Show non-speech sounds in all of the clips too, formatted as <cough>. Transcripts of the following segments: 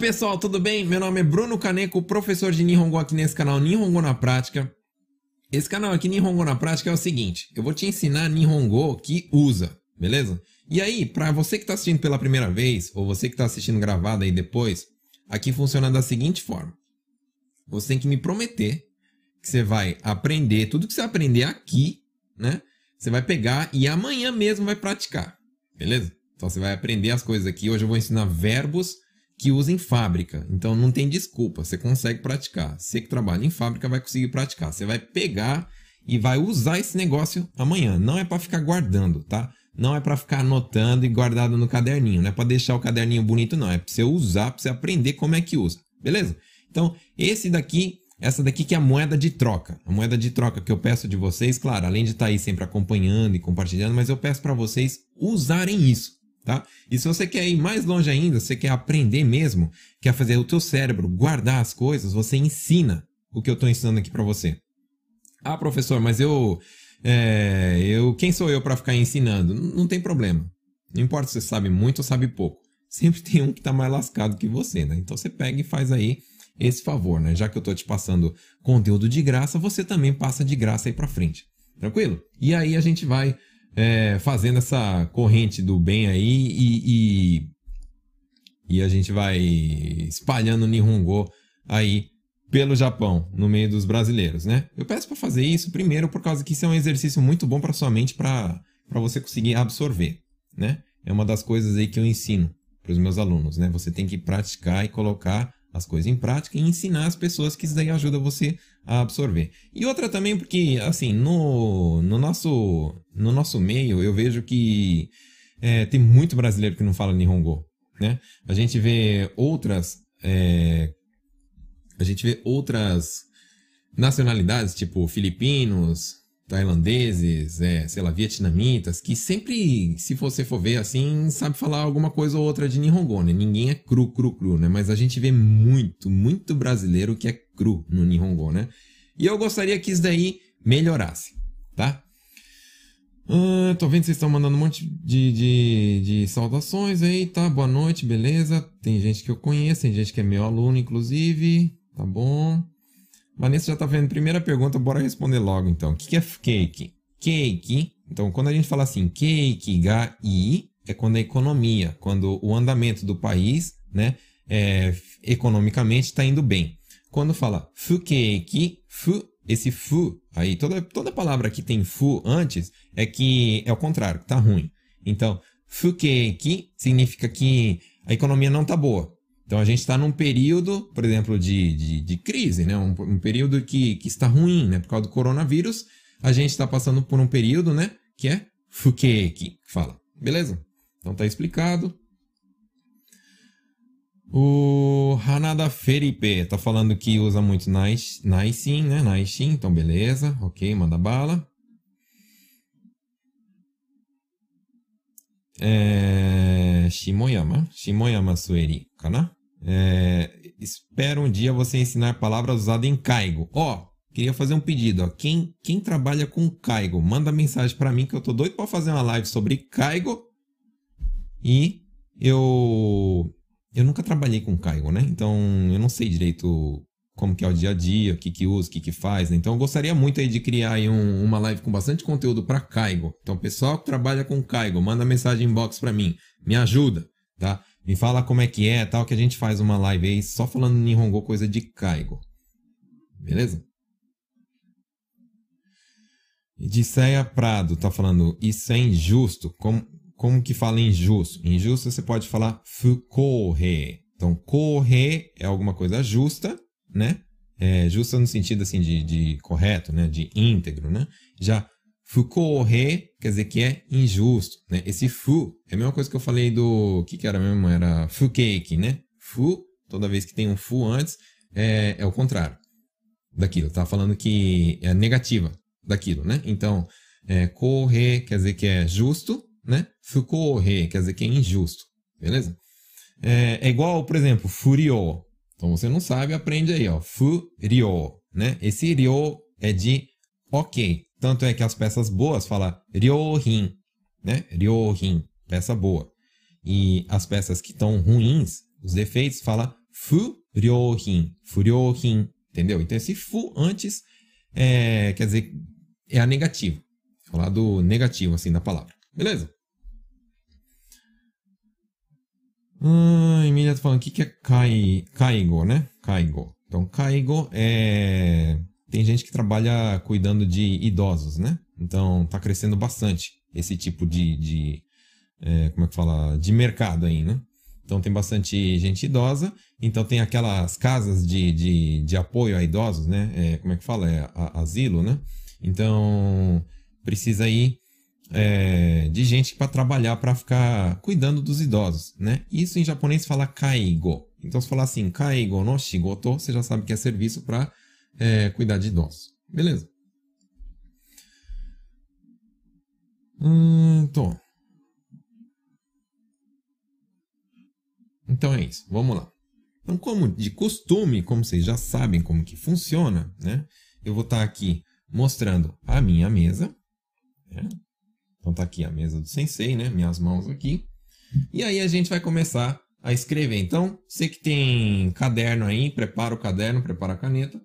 pessoal, tudo bem? Meu nome é Bruno Kaneko, professor de Nihongo aqui nesse canal Nihongo na Prática. Esse canal aqui, Nihongo na Prática, é o seguinte: eu vou te ensinar Nihongo que usa, beleza? E aí, para você que está assistindo pela primeira vez, ou você que está assistindo gravado aí depois, aqui funciona da seguinte forma: você tem que me prometer que você vai aprender tudo que você aprender aqui, né? Você vai pegar e amanhã mesmo vai praticar, beleza? Então você vai aprender as coisas aqui. Hoje eu vou ensinar verbos que usa em fábrica. Então não tem desculpa, você consegue praticar. Você que trabalha em fábrica vai conseguir praticar. Você vai pegar e vai usar esse negócio amanhã. Não é para ficar guardando, tá? Não é para ficar anotando e guardado no caderninho. Não é para deixar o caderninho bonito, não. É para você usar, para você aprender como é que usa. Beleza? Então, esse daqui, essa daqui que é a moeda de troca. A moeda de troca que eu peço de vocês, claro, além de estar tá aí sempre acompanhando e compartilhando, mas eu peço para vocês usarem isso tá? E se você quer ir mais longe ainda, você quer aprender mesmo, quer fazer o teu cérebro guardar as coisas, você ensina o que eu estou ensinando aqui para você. Ah, professor, mas eu, é, eu, quem sou eu para ficar ensinando? Não, tem problema. Não importa se você sabe muito ou sabe pouco. Sempre <laughs> tem um que está mais lascado que você, né? Então você pega e faz aí esse favor, né? Já que eu estou te passando conteúdo de graça, você também passa de graça aí para frente. Tranquilo? E aí a gente vai é, fazendo essa corrente do bem aí e, e, e a gente vai espalhando Nihongo aí pelo Japão, no meio dos brasileiros, né? Eu peço para fazer isso primeiro por causa que isso é um exercício muito bom para sua mente para você conseguir absorver, né? É uma das coisas aí que eu ensino para os meus alunos, né? Você tem que praticar e colocar as coisas em prática e ensinar as pessoas que isso daí ajuda você a absorver. E outra também porque, assim, no, no, nosso, no nosso meio eu vejo que é, tem muito brasileiro que não fala Nihongo, né? A gente vê outras... É, a gente vê outras nacionalidades, tipo filipinos, tailandeses, é, sei lá, vietnamitas, que sempre, se você for ver assim, sabe falar alguma coisa ou outra de Nihongo, né? Ninguém é cru, cru, cru, né? Mas a gente vê muito, muito brasileiro que é cru no Nihongo, né? E eu gostaria que isso daí melhorasse, tá? Ah, tô vendo que vocês estão mandando um monte de, de, de saudações aí, tá? Boa noite, beleza? Tem gente que eu conheço, tem gente que é meu aluno, inclusive, tá bom? Vanessa já está vendo. Primeira pergunta, bora responder logo então. O que é cake? Cake. Então, quando a gente fala assim, cake, ga, i, é quando a economia, quando o andamento do país, né, é, economicamente está indo bem. Quando fala fukeki, fu, esse fu, aí toda, toda palavra que tem fu antes é que é o contrário, tá ruim. Então, fukeki significa que a economia não tá boa. Então a gente está num período, por exemplo, de, de, de crise, né? Um, um, período que, que está ruim, né? Por causa do coronavírus, a gente está passando por um período, né? Que é Fukeki, fala. Beleza? Então tá explicado. O Hanada Felipe tá falando que usa muito Naisin, né? Naisin, então beleza. Ok, manda bala. É... Shimoyama. Shimoyama Sueri, kana? É, espero um dia você ensinar palavras usadas em caigo. Ó, oh, queria fazer um pedido. Quem, quem trabalha com caigo, manda mensagem para mim que eu tô doido para fazer uma live sobre caigo. E eu eu nunca trabalhei com caigo, né? Então eu não sei direito como que é o dia a dia, o que que usa, o que que faz. Né? Então eu gostaria muito aí de criar aí um, uma live com bastante conteúdo para caigo. Então pessoal que trabalha com caigo, manda mensagem inbox para mim, me ajuda, tá? Me fala como é que é, tal, que a gente faz uma live aí só falando Nihongo, coisa de Kaigo. Beleza? Odisseia Prado tá falando, isso é injusto. Como, como que fala injusto? Injusto você pode falar fukorre. Então, corre é alguma coisa justa, né? É, justa no sentido assim de, de correto, né? De íntegro, né? Já Fukorre quer dizer que é injusto, né? Esse fu é a mesma coisa que eu falei do... O que que era mesmo? Era fukeke, né? Fu, toda vez que tem um fu antes, é, é o contrário daquilo. Tá falando que é negativa daquilo, né? Então, é, corre quer dizer que é justo, né? Fukorre quer dizer que é injusto, beleza? É, é igual, por exemplo, furio. Então, você não sabe, aprende aí, ó. Furio, né? Esse ryo é de ok, tanto é que as peças boas fala ryohin, né? Ryohin, peça boa. E as peças que estão ruins, os defeitos, fala furyohin, furyohin, entendeu? Então esse fu antes é, quer dizer é a negativa, falar do negativo assim da palavra, beleza? Ah, Emília tá falando o que, que é kai, kaigo, né? Kaigo. Então, kaigo é. Tem gente que trabalha cuidando de idosos, né? Então, tá crescendo bastante esse tipo de. de é, como é que fala? De mercado aí, né? Então, tem bastante gente idosa. Então, tem aquelas casas de, de, de apoio a idosos, né? É, como é que fala? É asilo, né? Então, precisa ir é, de gente para trabalhar para ficar cuidando dos idosos, né? Isso em japonês fala kaigo. Então se falar assim, kaigo no shigoto, você já sabe que é serviço para é, cuidar de idosos. Beleza? Hum, então. Então é isso. Vamos lá. Então, como de costume, como vocês já sabem como que funciona, né? Eu vou estar tá aqui mostrando a minha mesa. Né? Então tá aqui a mesa do sensei, né? Minhas mãos aqui. E aí a gente vai começar a escrever. Então, você que tem caderno aí, prepara o caderno, prepara a caneta.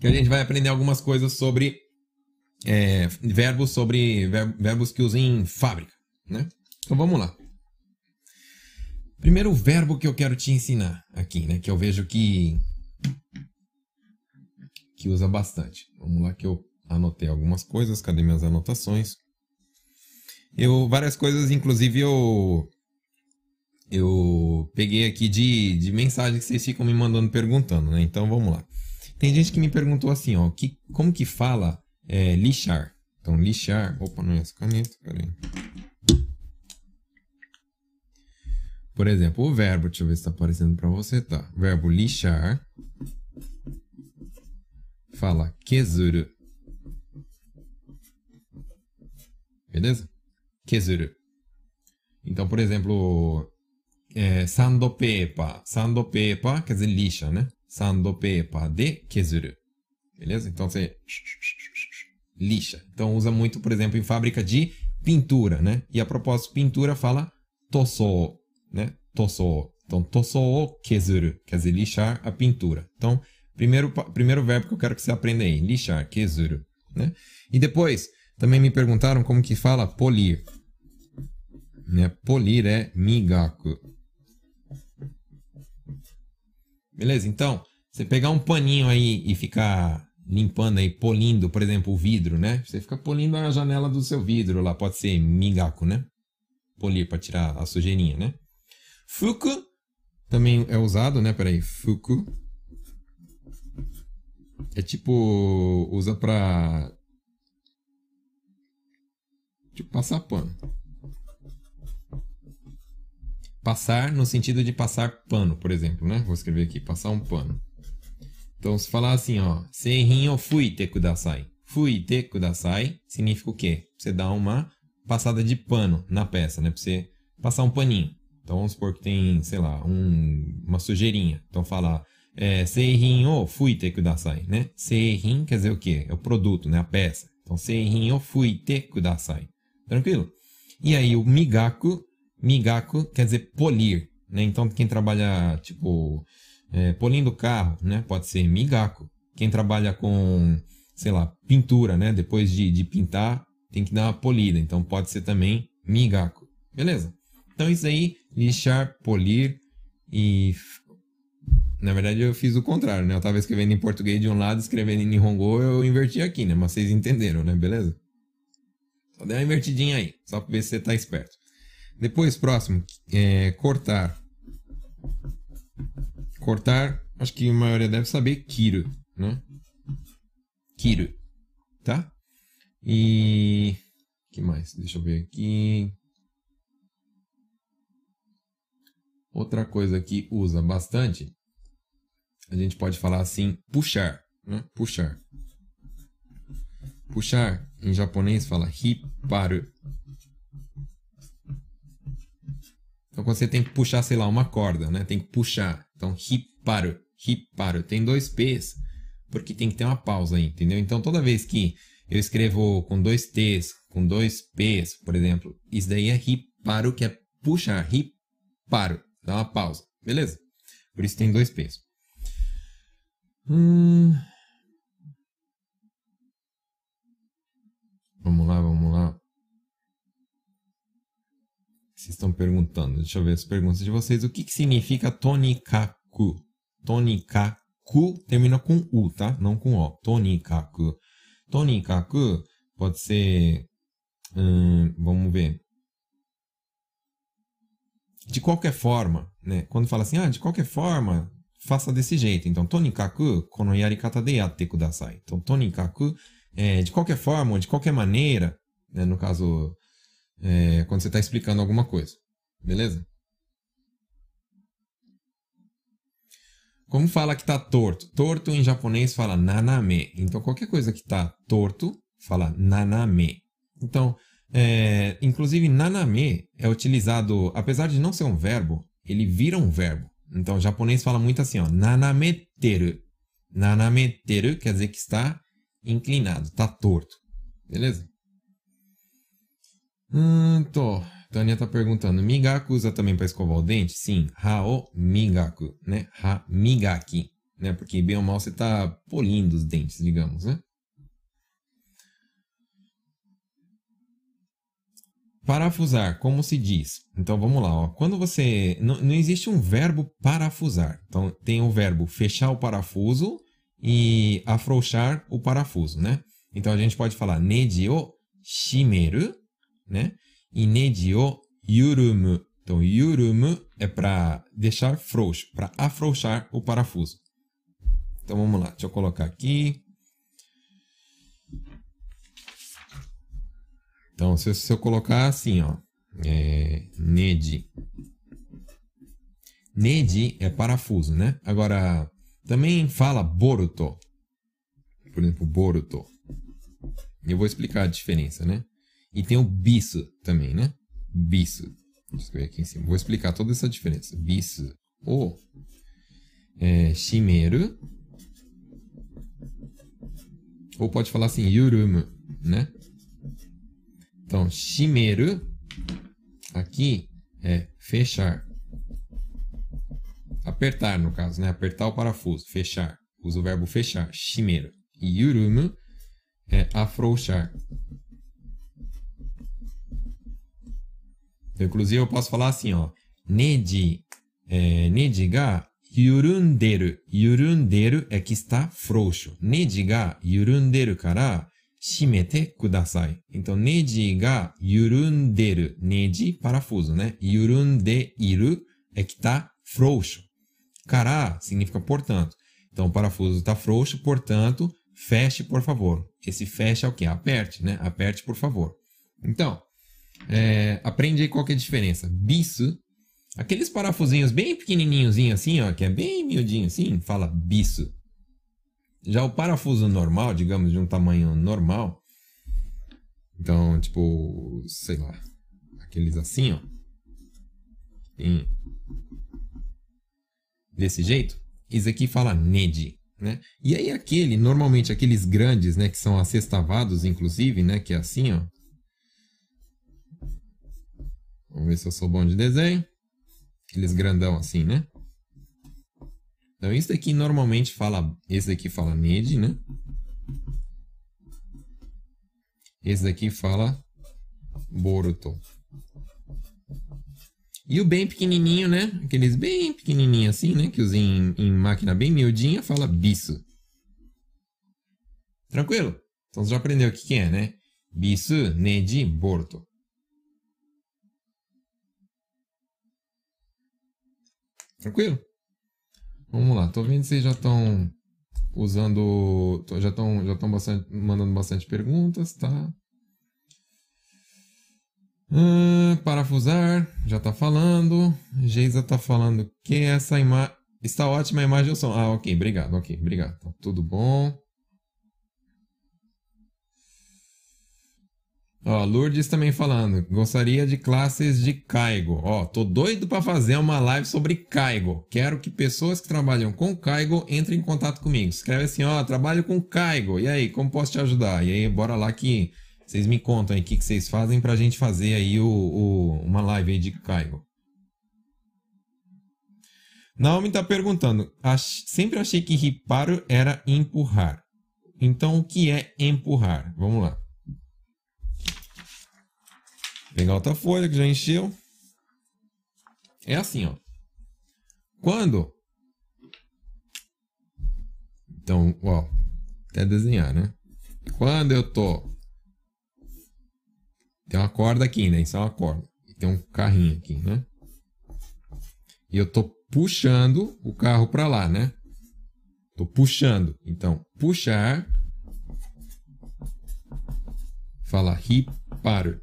Que a gente vai aprender algumas coisas sobre é, verbos sobre verbos que usam em fábrica, né? Então vamos lá. Primeiro verbo que eu quero te ensinar aqui, né? Que eu vejo que que usa bastante. Vamos lá que eu anotei algumas coisas, cadê minhas anotações? Eu, várias coisas, inclusive eu eu peguei aqui de, de mensagens que vocês ficam me mandando perguntando, né? Então vamos lá. Tem gente que me perguntou assim, ó, que, como que fala é, lixar? Então, lixar. Opa, não é essa caneta, peraí. Por exemplo, o verbo, deixa eu ver se está aparecendo para você, tá? O verbo lixar fala kezuru. Beleza? Kezuru. Então, por exemplo, é, sandopepa. Sandopepa quer dizer lixa, né? Sandopepa de kezuru. Beleza? Então você lixa. Então usa muito, por exemplo, em fábrica de pintura, né? E a propósito, pintura fala toso, né? Toso. Então, toso kezuru, quer dizer lixar a pintura. Então, primeiro, primeiro verbo que eu quero que você aprenda aí, lixar, kezuru, né? E depois, também me perguntaram como que fala polir. Né? Polir é migaku. Beleza? Então, você pegar um paninho aí e ficar limpando aí, polindo, por exemplo, o vidro, né? Você fica polindo a janela do seu vidro lá, pode ser migaku, né? Polir para tirar a sujeirinha, né? Fuku também é usado, né? Peraí, fuku. É tipo, usa para Tipo, passar pano. Passar no sentido de passar pano, por exemplo, né? Vou escrever aqui, passar um pano. Então, se falar assim, ó, Seihin o fuite kudasai. Fuite kudasai significa o quê? Você dá uma passada de pano na peça, né? Pra você passar um paninho. Então, vamos supor que tem, sei lá, um, uma sujeirinha. Então, fala é, Seihin o fuite kudasai, né? Seihin quer dizer o quê? É o produto, né? A peça. Então, Seihin o fuite kudasai. Tranquilo? E aí o migaku, migaku quer dizer polir, né? Então quem trabalha, tipo, é, polindo carro, né? Pode ser migaku. Quem trabalha com, sei lá, pintura, né? Depois de, de pintar, tem que dar uma polida. Então pode ser também migaku. Beleza? Então isso aí, lixar, polir e... Na verdade eu fiz o contrário, né? Eu tava escrevendo em português de um lado, escrevendo em Nihongo, eu inverti aqui, né? Mas vocês entenderam, né? Beleza? Só dê uma invertidinha aí, só para ver se você está esperto. Depois, próximo, é, cortar. Cortar, acho que a maioria deve saber, kiro, né? Kiro, tá? E... que mais? Deixa eu ver aqui. Outra coisa que usa bastante, a gente pode falar assim, puxar, né? Puxar. Puxar, em japonês fala hiparu. Então quando você tem que puxar, sei lá, uma corda, né? Tem que puxar. Então hiparu, hiparu. Tem dois P's, porque tem que ter uma pausa aí, entendeu? Então toda vez que eu escrevo com dois T's, com dois P's, por exemplo, isso daí é hiparu, que é puxar, paro, dá uma pausa, beleza? Por isso tem dois P's. Hum... Vamos lá, vamos lá. Vocês estão perguntando. Deixa eu ver as perguntas de vocês. O que, que significa tonikaku? Tonikaku termina com U, tá? Não com O. Tonikaku. Tonikaku pode ser. Hum, vamos ver. De qualquer forma, né? Quando fala assim, ah, de qualquer forma, faça desse jeito. Então, tonikaku, kono yarikata de yatte kudasai. Então, tonikaku é, de qualquer forma, de qualquer maneira, né, no caso, é, quando você está explicando alguma coisa. Beleza? Como fala que está torto? Torto em japonês fala naname. Então, qualquer coisa que está torto, fala naname. Então, é, inclusive, naname é utilizado, apesar de não ser um verbo, ele vira um verbo. Então, o japonês fala muito assim, ó, nanameteru. Nanameteru quer dizer que está inclinado, tá torto. Beleza? Hum, tô. Tânia tá perguntando, migaku usa também para escovar o dente? Sim, hao migaku, né? Ha migaki, né? Porque bem ou mal você tá polindo os dentes, digamos, né? Parafusar, como se diz? Então vamos lá, ó. Quando você. Não, não existe um verbo parafusar. Então tem o verbo fechar o parafuso e afrouxar o parafuso, né? Então a gente pode falar neji o shimeru, né? Neji o yurumu. Então yurumu é para deixar frouxo, para afrouxar o parafuso. Então vamos lá, deixa eu colocar aqui. Então se, se eu colocar assim, ó, é. Neji é parafuso, né? Agora também fala Boruto. Por exemplo, Boruto. Eu vou explicar a diferença, né? E tem o Bisu também, né? Bisu. Deixa eu ver aqui em cima. Vou explicar toda essa diferença. Bisu. O é, Shimeru. Ou pode falar assim, Yurumu, né? Então, Shimeru aqui é fechar. Apertar, no caso, né? Apertar o parafuso, fechar. Usa o verbo fechar, shimeru. E yurumu é afrouxar. Inclusive, eu posso falar assim, ó. Neji, é, neji ga yurunderu. Yurunderu é que está frouxo. Neji ga yurunderu kara shimete kudasai. Então, neji ga yurunderu. Neji, parafuso, né? Yurundeiru é que está frouxo. Cará significa portanto. Então o parafuso está frouxo, portanto, feche, por favor. Esse feche é o que? Aperte, né? Aperte, por favor. Então, é, aprende aí qual que é a diferença. Bisu, aqueles parafusinhos bem pequenininhos assim, ó, que é bem miudinho assim, fala bisu. Já o parafuso normal, digamos, de um tamanho normal, então, tipo, sei lá, aqueles assim, ó, desse jeito, isso aqui fala ned, né? E aí aquele, normalmente aqueles grandes, né, que são assestavados, inclusive, né, que é assim, ó. Vamos ver se eu sou bom de desenho. Aqueles grandão assim, né? Então isso daqui normalmente fala, esse daqui fala ned, né? Esse daqui fala boruto. E o bem pequenininho, né? Aqueles bem pequenininhos assim, né? Que usam em, em máquina bem miudinha, fala bisu. Tranquilo? Então você já aprendeu o que, que é, né? Bisu, neji, borto. Tranquilo? Vamos lá. Tô vendo vocês já estão usando... Já estão já bastante, mandando bastante perguntas, tá? Hum, parafusar, já tá falando. Geisa tá falando que essa imagem. Está ótima a imagem e o som. Ah, ok, obrigado, ok, obrigado. Tá tudo bom. Ó, Lourdes também falando. Gostaria de classes de Caigo. Ó, tô doido para fazer uma live sobre Caigo. Quero que pessoas que trabalham com Caigo entrem em contato comigo. Escreve assim, ó, trabalho com Caigo. E aí, como posso te ajudar? E aí, bora lá que vocês me contam aí o que, que vocês fazem pra gente fazer aí o, o, uma live aí de Caigo. Naomi está perguntando. Ach... Sempre achei que hiparu era empurrar. Então, o que é empurrar? Vamos lá. Pegar outra folha que já encheu. É assim, ó. Quando. Então, ó. Até desenhar, né? Quando eu tô. Tem uma corda aqui, né? Isso é uma corda. Tem um carrinho aqui, né? E eu tô puxando o carro para lá, né? Tô puxando. Então, puxar. Fala riparo.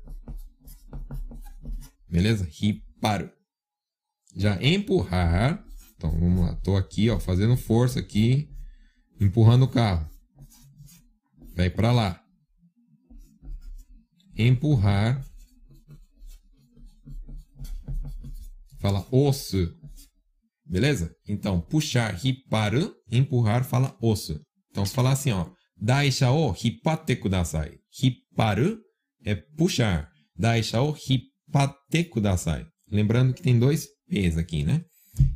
Beleza? Riparo. Já empurrar. Então, vamos lá. Tô aqui, ó, fazendo força aqui, empurrando o carro. Vai para lá. Empurrar. Fala osso. Beleza? Então, puxar, hiparu, empurrar, fala osso. Então, se falar assim, ó. Daisha o hipatte kudasai. Hiparu é puxar. Daisha o hipatte kudasai. Lembrando que tem dois P's aqui, né?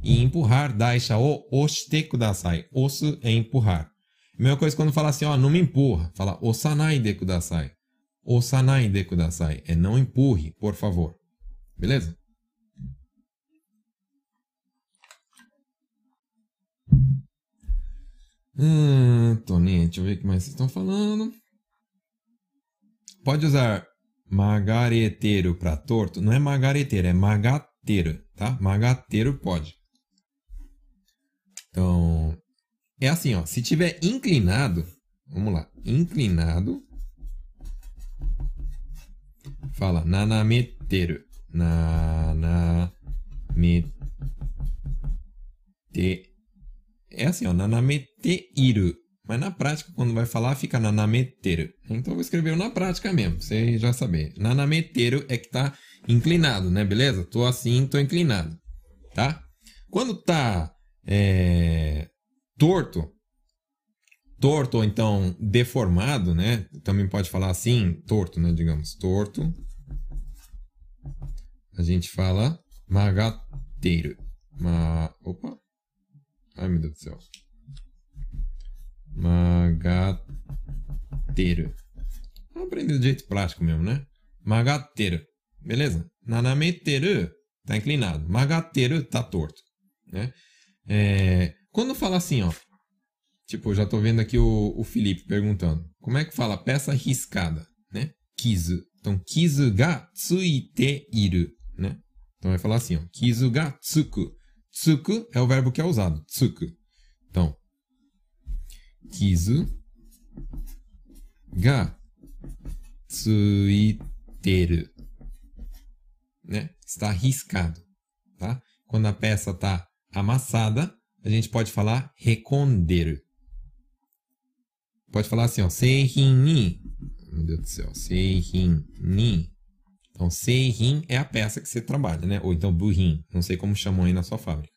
E empurrar, daisha o oshite kudasai. Osso é empurrar. Mesma coisa quando fala assim, ó, não me empurra. Fala osanai de kudasai. Osanai de kudasai. É não empurre, por favor. Beleza? Hum, Toninho, deixa eu ver o que mais vocês estão falando. Pode usar magareteiro para torto? Não é magareteiro, é magateiro, tá? Magateiro pode. Então, é assim, ó. Se tiver inclinado, vamos lá, inclinado, fala nanameteiro. Nanameteiro é assim, ó, nanamete-iru. Mas na prática, quando vai falar, fica nanameteiro. Então eu vou escrever na prática mesmo, você já saber. Nanameteiro é que tá inclinado, né? Beleza? Tô assim, tô inclinado. Tá? Quando tá é, torto, torto ou então deformado, né? Também pode falar assim, torto, né? Digamos, torto. A gente fala magateiro. Ma... Opa! Ai, meu Deus do céu. Magateiro. Vamos aprender do jeito prático mesmo, né? Magateiro. Beleza? Nanameteru tá inclinado. Magateiro tá torto. Né? É, quando fala assim, ó. Tipo, já tô vendo aqui o, o Felipe perguntando. Como é que fala peça riscada, né? Kizu. Então, kizu ga tsuite iru, né? Então vai falar assim, ó. Kizu ga tsuku. Tsuku é o verbo que é usado. Tsuku. Então, kizu ga tsuiteru. Né? Está riscado. Tá? Quando a peça está amassada, a gente pode falar reconderu. Pode falar assim, ó. Seihin ni. Meu Deus do céu. Seihin ni então, seirin é a peça que você trabalha, né? Ou então burrin, não sei como chamam aí na sua fábrica.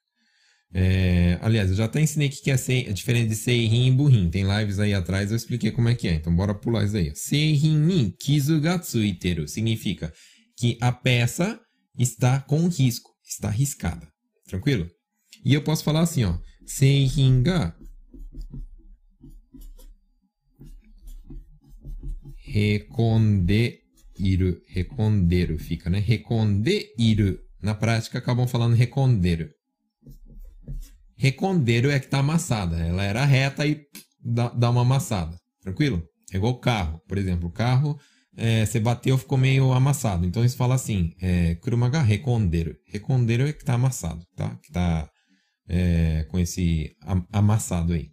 É, aliás, eu já até ensinei o que é, sei, é diferente de seirin e burrin. Tem lives aí atrás, eu expliquei como é que é. Então, bora pular isso aí. Seirin ni kizu ga tsuiteru significa que a peça está com risco, está riscada. Tranquilo? E eu posso falar assim, ó. Seirin ga reconde iru, recondeiro fica, né? Recondeiru. Na prática acabam falando recondeiro. Recondeiro é que tá amassada. Ela era reta e dá, dá uma amassada. Tranquilo? É igual carro. Por exemplo, o carro, é, você bateu, ficou meio amassado. Então eles falam assim, é, kurumaga recondeiro. Recondeiro é que tá amassado, tá? Que tá é, com esse amassado aí.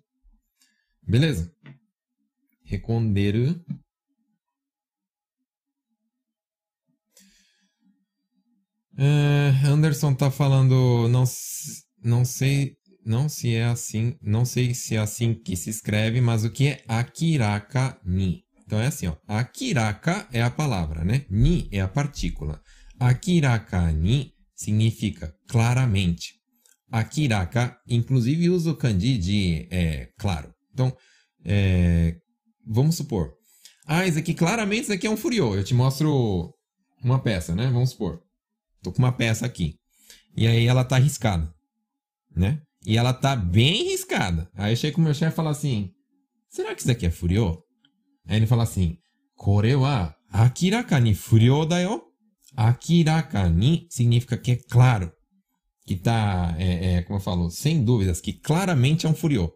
Beleza? Recondeiro Uh, Anderson tá falando, não, não sei, não se é assim, não sei se é assim que se escreve, mas o que é akiraka ni? Então é assim, ó, akiraka é a palavra, né? Ni é a partícula. Akiraka ni significa claramente. Akiraka, inclusive usa o kanji de é, claro. Então, é, vamos supor. Ah, isso aqui claramente isso aqui é um furiô. Eu te mostro uma peça, né? Vamos supor. Tô com uma peça aqui. E aí ela tá arriscada. né? E ela tá bem riscada. Aí eu chego com meu chefe e falo assim: será que isso daqui é furiô? Aí ele fala assim: Kore wa akiraka ni furiô da yo. Akiraka ni significa que é claro. Que tá, é, é, como eu falo, sem dúvidas, que claramente é um furiô.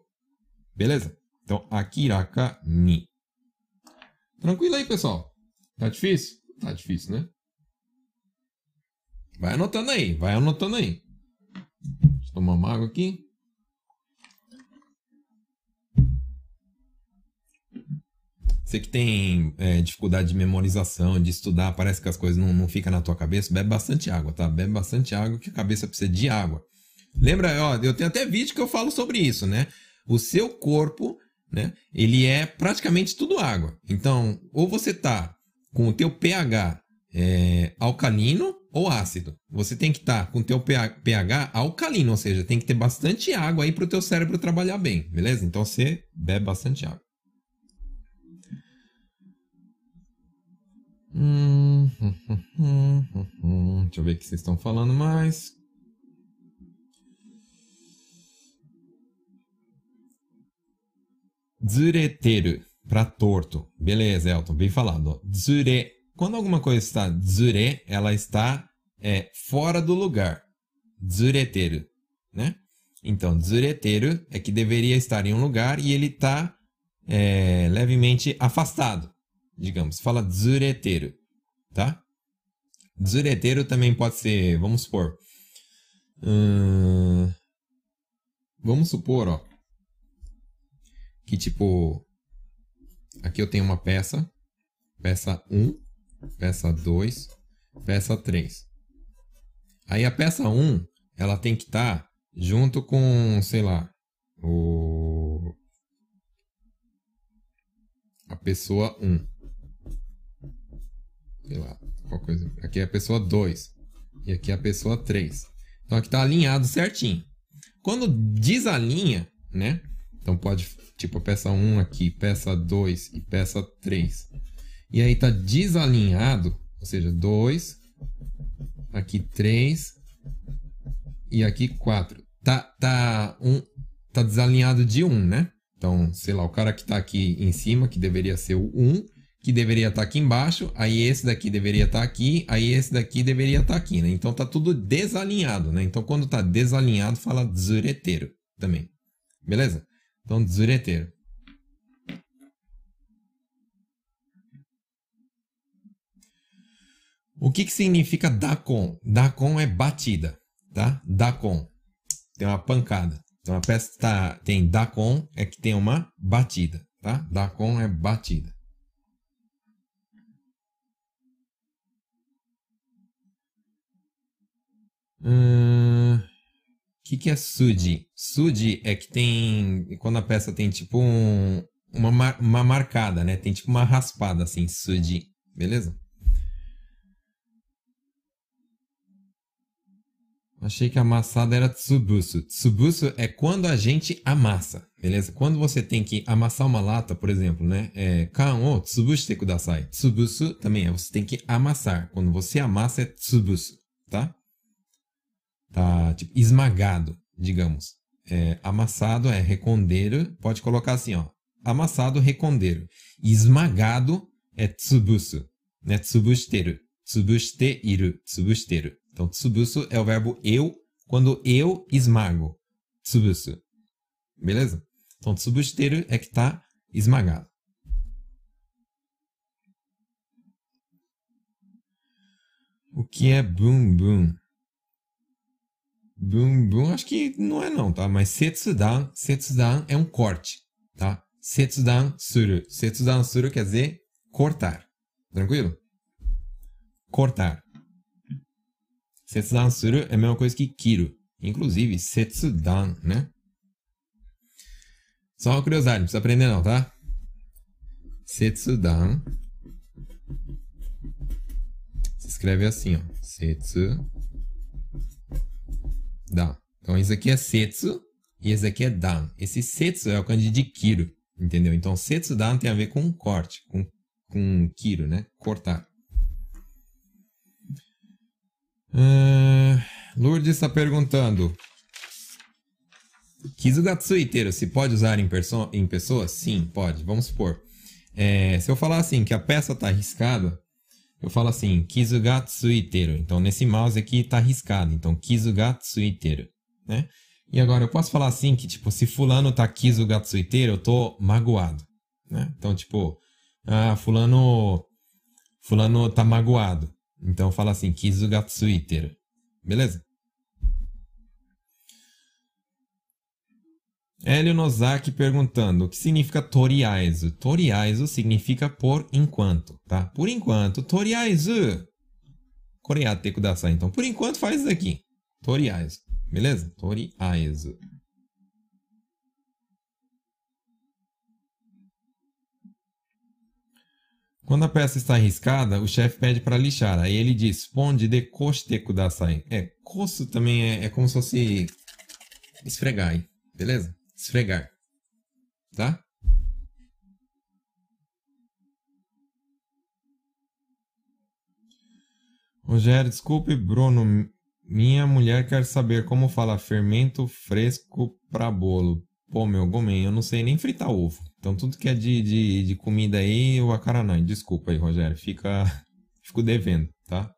Beleza? Então, akiraka ni. Tranquilo aí, pessoal? Tá difícil? Tá difícil, né? Vai anotando aí, vai anotando aí. Tomar uma água aqui. Você que tem é, dificuldade de memorização, de estudar, parece que as coisas não, não ficam na tua cabeça, bebe bastante água, tá? Bebe bastante água, que a cabeça precisa de água. Lembra, ó, eu tenho até vídeo que eu falo sobre isso, né? O seu corpo, né? Ele é praticamente tudo água. Então, ou você tá com o teu pH é, alcalino ou ácido. Você tem que estar tá com o teu pH alcalino, ou seja, tem que ter bastante água aí para o teu cérebro trabalhar bem, beleza? Então você bebe bastante água. Hum, <laughs> Deixa eu ver o que vocês estão falando mais. Zureteru, para torto. Beleza, Elton, bem falado. Zure quando alguma coisa está zure, ela está é, fora do lugar. Zureteru, né? Então, zureteru é que deveria estar em um lugar e ele está é, levemente afastado, digamos. Fala zureteru, tá? Zureteru também pode ser, vamos supor, hum, vamos supor, ó, que tipo, aqui eu tenho uma peça, peça 1, peça 2, peça 3. Aí a peça 1, ela tem que estar tá junto com, sei lá, o a pessoa 1. Sei lá, qual coisa. Aqui é a pessoa 2 e aqui é a pessoa 3. Então aqui está alinhado certinho. Quando desalinha, né? Então pode, tipo, peça 1 aqui, peça 2 e peça 3 e aí tá desalinhado, ou seja, 2, aqui 3 e aqui 4. Tá, tá, um, tá desalinhado de 1, um, né? Então, sei lá, o cara que tá aqui em cima, que deveria ser o 1, que deveria estar tá aqui embaixo, aí esse daqui deveria estar tá aqui, aí esse daqui deveria estar tá aqui, né? Então tá tudo desalinhado, né? Então quando tá desalinhado, fala zureteiro também. Beleza? Então, zureteiro. O que, que significa Dacon? Dacon é batida, tá? Dacon. Tem uma pancada. Então a peça tá, tem Dacon é que tem uma batida, tá? Dacon é batida. O hum, que, que é Suji? Suji é que tem. Quando a peça tem tipo um, uma, uma marcada, né? Tem tipo uma raspada assim, Suji. Beleza? Achei que amassada era tsubusu. Tsubusu é quando a gente amassa, beleza? Quando você tem que amassar uma lata, por exemplo, né? É, kan o tsubushite kudasai. Tsubusu também é, você tem que amassar. Quando você amassa é tsubusu, tá? Tá, tipo, esmagado, digamos. É, amassado é recondeiro, pode colocar assim, ó. Amassado, recondeiro. Esmagado é tsubusu, né? Tsubushiteru. Tsubushiteiru, tsubushiteru. Então, tsubusu é o verbo eu quando eu esmago. Tsubusu. Beleza? Então, tsubushiteru é que está esmagado. O que é boom boom? Boom boom acho que não é não, tá? Mas setsudan, setsudan é um corte, tá? Setsudan suru. Setsudan suru quer dizer cortar. Tranquilo? Cortar. Setsudan suru é a mesma coisa que kiro. Inclusive, setsudan, né? Só uma curiosidade, não precisa aprender não, tá? Setsudan. Se escreve assim, ó. Setsudan. Então, isso aqui é setsu e esse aqui é dan. Esse setsu é o kanji de kiro, entendeu? Então, setsudan tem a ver com corte, com, com kiro, né? Cortar. Uh, Lourdes está perguntando: Kizugatsuiteiro, se pode usar em, em pessoas? Sim, pode. Vamos supor. É, se eu falar assim, que a peça está riscada, eu falo assim, Kizugatsuiteiro. Então, nesse mouse aqui está riscado. Então, Kizugatsuiteiro, né? E agora, eu posso falar assim, que tipo, se fulano tá Kizugatsuiteiro, eu tô magoado, né? Então, tipo, ah, fulano... Fulano tá magoado. Então, fala assim, Kizugatsuiteiro. Beleza? Hélio Nozaki perguntando o que significa toriaizu. Toriaizu significa por enquanto, tá? Por enquanto, toriaizu. Koreate kudasai. Então, por enquanto, faz isso aqui. Toriaizu. Beleza? Toriaizu. Quando a peça está arriscada, o chefe pede para lixar. Aí ele diz, ponde de koshite kudasai. É, kosu também é, é como se fosse esfregar aí. Beleza? esfregar. Tá? Rogério, desculpe, Bruno. Minha mulher quer saber como fala fermento fresco para bolo. Pô, meu gomen, eu não sei nem fritar ovo. Então tudo que é de, de, de comida aí, eu acaranai. Desculpa aí, Rogério. Fica, <laughs> fico devendo, tá?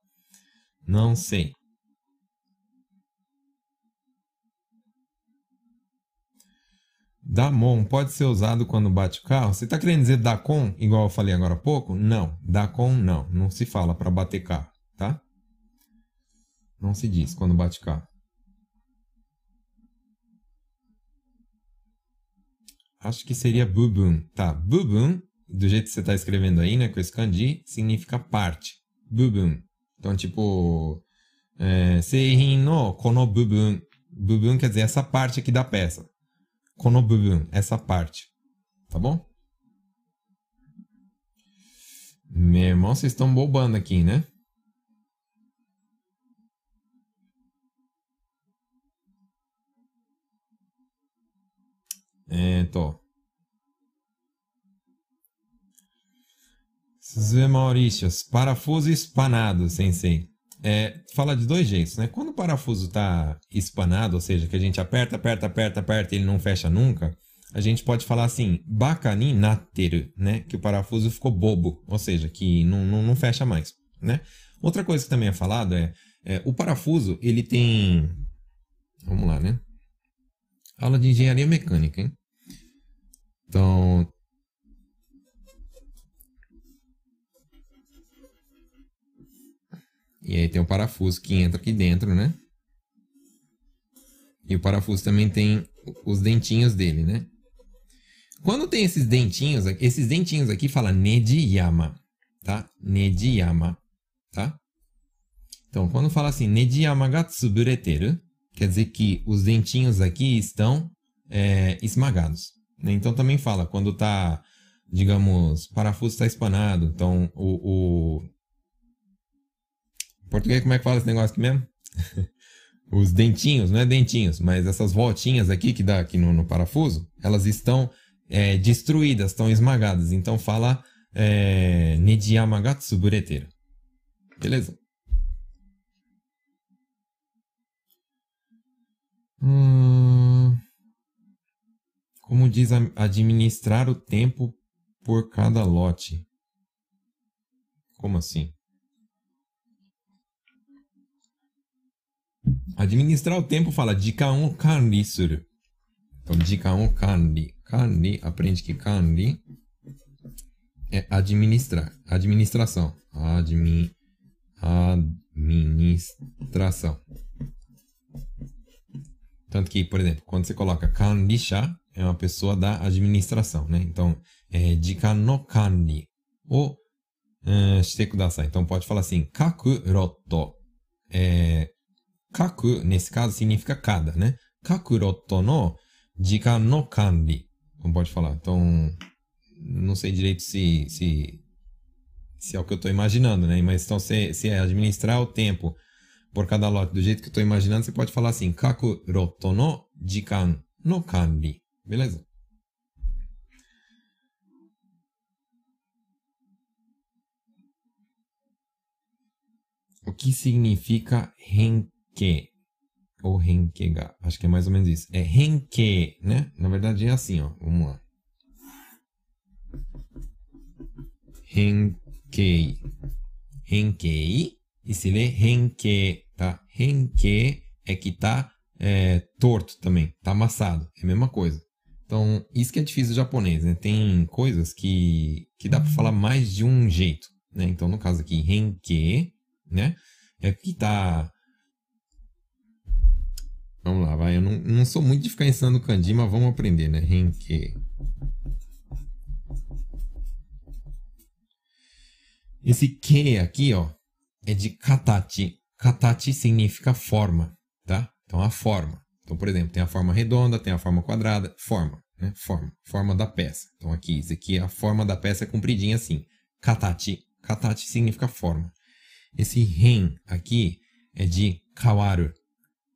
Não sei. Damon pode ser usado quando bate o carro? Você está querendo dizer Dacon, igual eu falei agora há pouco? Não, Dacon não. Não se fala para bater carro, tá? Não se diz quando bate carro. Acho que seria bubun. Tá, bubun, do jeito que você está escrevendo aí, né, com esse kanji, significa parte. Bubun. Então, tipo, é, seihin no kono. Bubun quer dizer essa parte aqui da peça konobubun, essa parte. Tá bom? Meu irmão, vocês estão bobando aqui, né? É. Zé Maurício, parafuso espanado, sensei é, fala de dois jeitos, né? Quando o parafuso está espanado, ou seja, que a gente aperta, aperta, aperta, aperta e ele não fecha nunca, a gente pode falar assim, bakani nateru, né? Que o parafuso ficou bobo, ou seja, que não, não, não fecha mais, né? Outra coisa que também é falado é, é, o parafuso, ele tem... Vamos lá, né? Aula de engenharia mecânica, hein? Então, E aí tem o parafuso que entra aqui dentro, né? E o parafuso também tem os dentinhos dele, né? Quando tem esses dentinhos, esses dentinhos aqui fala Nediyama, tá? Nediyama, tá? Então, quando fala assim, Nediyama ga tsubureteru, quer dizer que os dentinhos aqui estão é, esmagados. Né? Então, também fala, quando tá, digamos, parafuso está espanado, então o, o português, como é que fala esse negócio aqui mesmo? <laughs> Os dentinhos, não é dentinhos, mas essas voltinhas aqui que dá aqui no, no parafuso, elas estão é, destruídas, estão esmagadas. Então fala é, Nijiyamagatsu bureteiro. Beleza? Hum, como diz administrar o tempo por cada lote? Como assim? Administrar o tempo fala Jikan kanri suru. Então, Jikan kanri. Kanri, aprende que kanri é administrar. Administração. Admi, administração. Tanto que, por exemplo, quando você coloca kanrisha, é uma pessoa da administração, né? Então, é jikan no kanri o uh, shite kudasai. Então, pode falar assim, kakuroto. É, kaku, nesse caso, significa cada, né? Kakuroto no jikan no kanri. Como pode falar? Então, não sei direito se, se, se é o que eu estou imaginando, né? Mas então, se, se é administrar o tempo por cada lote do jeito que eu estou imaginando, você pode falar assim, kakuroto no jikan no kanri. Beleza? O que significa ren que ou renke ga. Acho que é mais ou menos isso. É renke, né? Na verdade é assim, ó. Vamos lá. Renkei. Renkei. E se lê renke? Renke é que tá é, torto também. Tá amassado. É a mesma coisa. Então, isso que é difícil do japonês, né? Tem coisas que, que dá para falar mais de um jeito, né? Então, no caso aqui, renke, né? É que tá... Vamos lá, vai. Eu não, não sou muito de ficar ensinando kanji, mas vamos aprender, né? Renke. Esse que aqui, ó, é de katachi. Katachi significa forma, tá? Então, a forma. Então, por exemplo, tem a forma redonda, tem a forma quadrada, forma, né? Forma, forma da peça. Então, aqui, isso aqui, a forma da peça é compridinha assim. Katachi. Katachi significa forma. Esse ren aqui é de kawaru,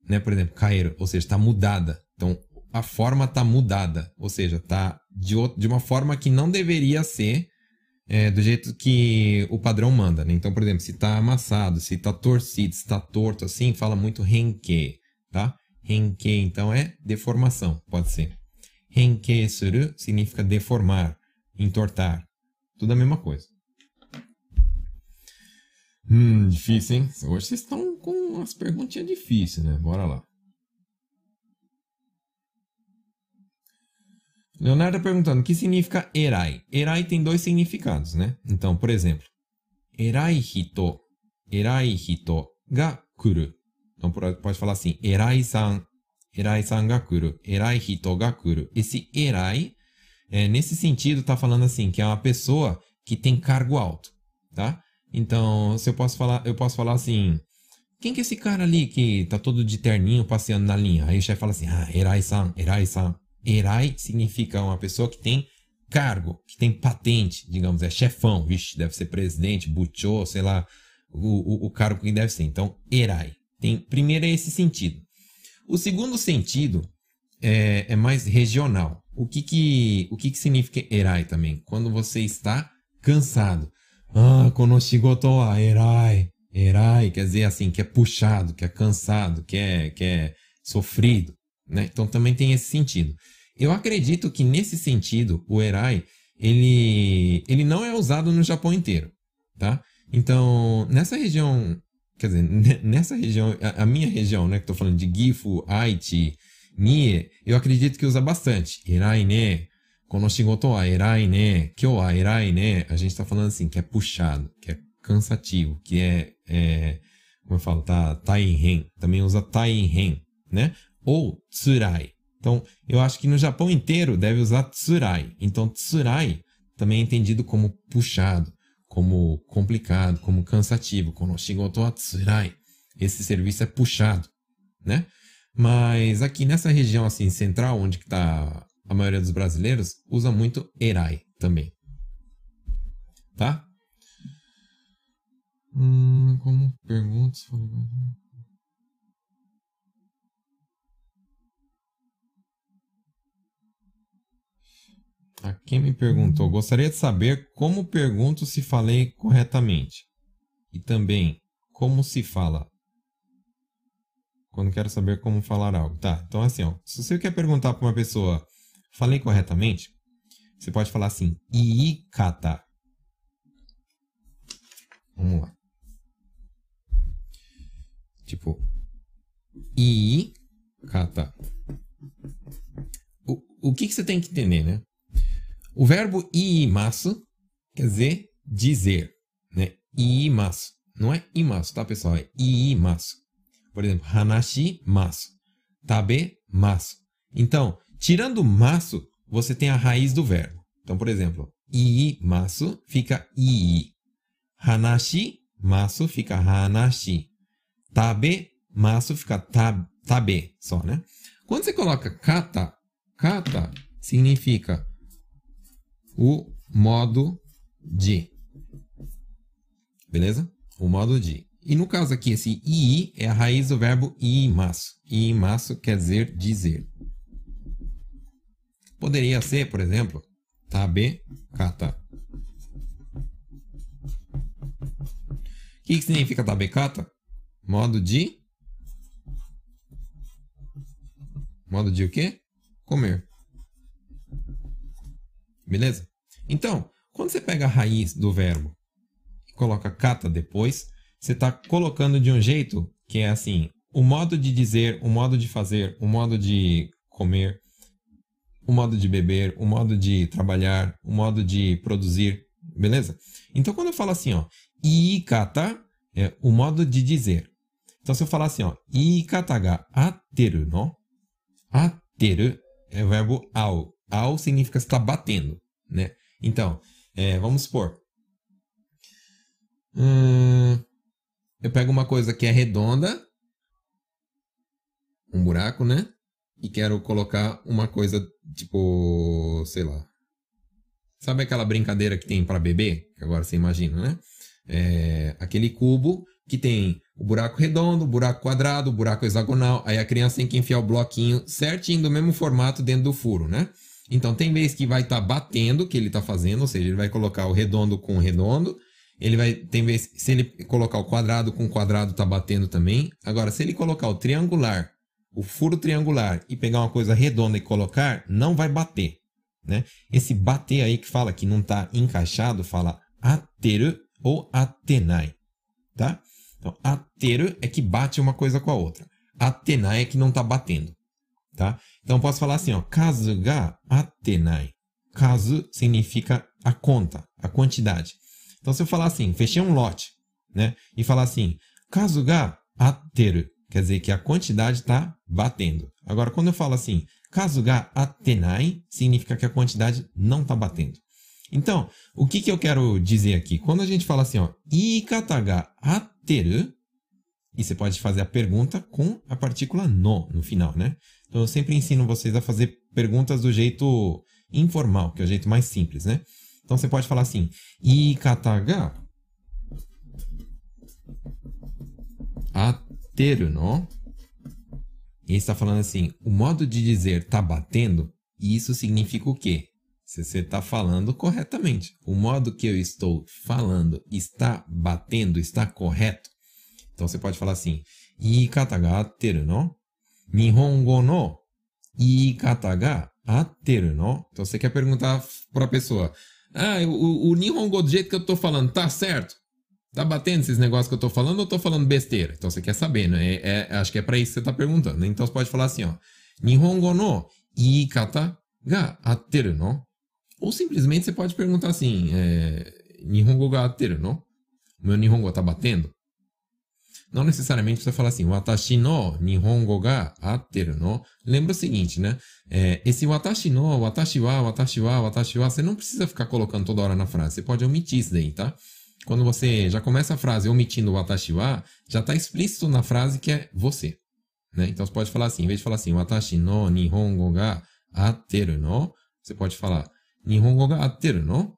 né? Por exemplo, kaeru, ou seja, está mudada. Então, a forma está mudada, ou seja, está de, de uma forma que não deveria ser é, do jeito que o padrão manda. Né? Então, por exemplo, se está amassado, se está torcido, se está torto assim, fala muito renke, tá? Renke, então, é deformação, pode ser. Renke suru significa deformar, entortar. Tudo a mesma coisa. Hum, difícil, hein? Hoje vocês estão com umas perguntinhas difíceis, né? Bora lá. Leonardo tá perguntando, o que significa erai? Erai tem dois significados, né? Então, por exemplo, erai hito, erai hito ga kuru. Então, pode falar assim, erai-san, erai-san ga kuru, erai hito ga kuru. Esse erai, é, nesse sentido, está falando assim, que é uma pessoa que tem cargo alto, tá? Então, se eu posso falar, eu posso falar assim, quem que é esse cara ali que tá todo de terninho passeando na linha? Aí o chefe fala assim, ah, erai-san, erai-san. Erai significa uma pessoa que tem cargo, que tem patente, digamos, é chefão, vixe, deve ser presidente, butchô, sei lá, o, o, o cargo que deve ser. Então, erai. Tem, primeiro é esse sentido. O segundo sentido é, é mais regional. O que que, o que que significa erai também? Quando você está cansado. Ah, konoshigoto wa erai. Erai quer dizer assim, que é puxado, que é cansado, que é, que é sofrido. Né? Então também tem esse sentido. Eu acredito que nesse sentido o erai ele, ele não é usado no Japão inteiro, tá? Então nessa região, quer dizer, nessa região, a, a minha região, né, que estou falando de Gifu, Aichi, Mie, eu acredito que usa bastante. Erai ne, konoshigoto wa erai ne, kyo wa erai ne. A gente está falando assim, que é puxado, que é cansativo, que é, é como eu falo, tá, taihen. Também usa taihen, né? Ou tsurai. Então, eu acho que no Japão inteiro deve usar tsurai. Então, tsurai também é entendido como puxado, como complicado, como cansativo. Kono shigoto wa tsurai. Esse serviço é puxado, né? Mas aqui nessa região assim central, onde está a maioria dos brasileiros, usa muito erai também. Tá? Hum, como perguntas... Quem me perguntou, gostaria de saber como pergunto se falei corretamente. E também, como se fala. Quando quero saber como falar algo. Tá, então assim, ó, se você quer perguntar para uma pessoa, falei corretamente? Você pode falar assim, iikata. Vamos lá. Tipo, iikata. O, o que, que você tem que entender, né? O verbo iimasu quer dizer dizer, né? Iimasu. Não é imasu, tá, pessoal? É iimasu. Por exemplo, hanashi masu. Tabe masu. Então, tirando masu, você tem a raiz do verbo. Então, por exemplo, iimasu fica ii. Hanashi masu fica hanashi. Tabe masu fica tab, tabe só, né? Quando você coloca kata, kata significa o modo de. Beleza? O modo de. E no caso aqui, esse i é a raiz do verbo imasu. Imasu quer dizer dizer. Poderia ser, por exemplo, tabe kata. O que, que significa tabekata? Modo de Modo de o quê? Comer. Beleza? Então, quando você pega a raiz do verbo e coloca kata depois, você está colocando de um jeito que é assim: o modo de dizer, o modo de fazer, o modo de comer, o modo de beber, o modo de trabalhar, o modo de produzir, beleza? Então, quando eu falo assim, ó, ikata é o modo de dizer. Então, se eu falar assim, ó, ikata ga ateru no, ateru é o verbo ao. Ao significa estar batendo, né? Então, é, vamos supor. Hum, eu pego uma coisa que é redonda, um buraco, né? E quero colocar uma coisa tipo, sei lá. Sabe aquela brincadeira que tem para bebê? Que agora você imagina, né? É, aquele cubo que tem o buraco redondo, o buraco quadrado, o buraco hexagonal. Aí a criança tem que enfiar o bloquinho certinho do mesmo formato dentro do furo, né? Então tem vez que vai estar tá batendo o que ele está fazendo, ou seja, ele vai colocar o redondo com o redondo. Ele vai tem vez se ele colocar o quadrado com o quadrado está batendo também. Agora se ele colocar o triangular, o furo triangular e pegar uma coisa redonda e colocar, não vai bater, né? Esse bater aí que fala que não está encaixado, fala ateru ou atenai, tá? Então, ateru é que bate uma coisa com a outra. Atenai é que não está batendo, tá? Então, posso falar assim, ó, kazu ga atenai. Kazu significa a conta, a quantidade. Então, se eu falar assim, fechei um lote, né? E falar assim, kazu ga ateru, quer dizer que a quantidade está batendo. Agora, quando eu falo assim, kazu ga atenai, significa que a quantidade não está batendo. Então, o que, que eu quero dizer aqui? Quando a gente fala assim, ó, ikata ga ateru, e você pode fazer a pergunta com a partícula no no final, né? Então eu sempre ensino vocês a fazer perguntas do jeito informal, que é o jeito mais simples, né? Então você pode falar assim: ikata ga ateru no. E está falando assim: o modo de dizer tá batendo, e isso significa o quê? Se você está falando corretamente. O modo que eu estou falando está batendo, está correto. Então você pode falar assim: ikata ga ateru no. Nihongo no iikata ga ateru no? Então você quer perguntar para a pessoa: Ah, o, o Nihongo do jeito que eu estou falando, tá certo? Tá batendo esses negócios que eu estou falando ou eu falando besteira? Então você quer saber, né? É, é, acho que é para isso que você está perguntando. Então você pode falar assim, ó. Nihongo no iikata ga ateru no? Ou simplesmente você pode perguntar assim, é, Nihongo ga ateru no? Meu Nihongo tá batendo? Não necessariamente você fala assim, watashi no nihongo ga atteru no. Lembra o seguinte, né? É, esse watashi no, watashi wa, watashi wa, watashi wa, você não precisa ficar colocando toda hora na frase. Você pode omitir isso daí, tá? Quando você já começa a frase omitindo o watashi wa, já está explícito na frase que é você. Né? Então você pode falar assim, em vez de falar assim, watashi no nihongo ga atteru no, você pode falar nihongo ga atteru no.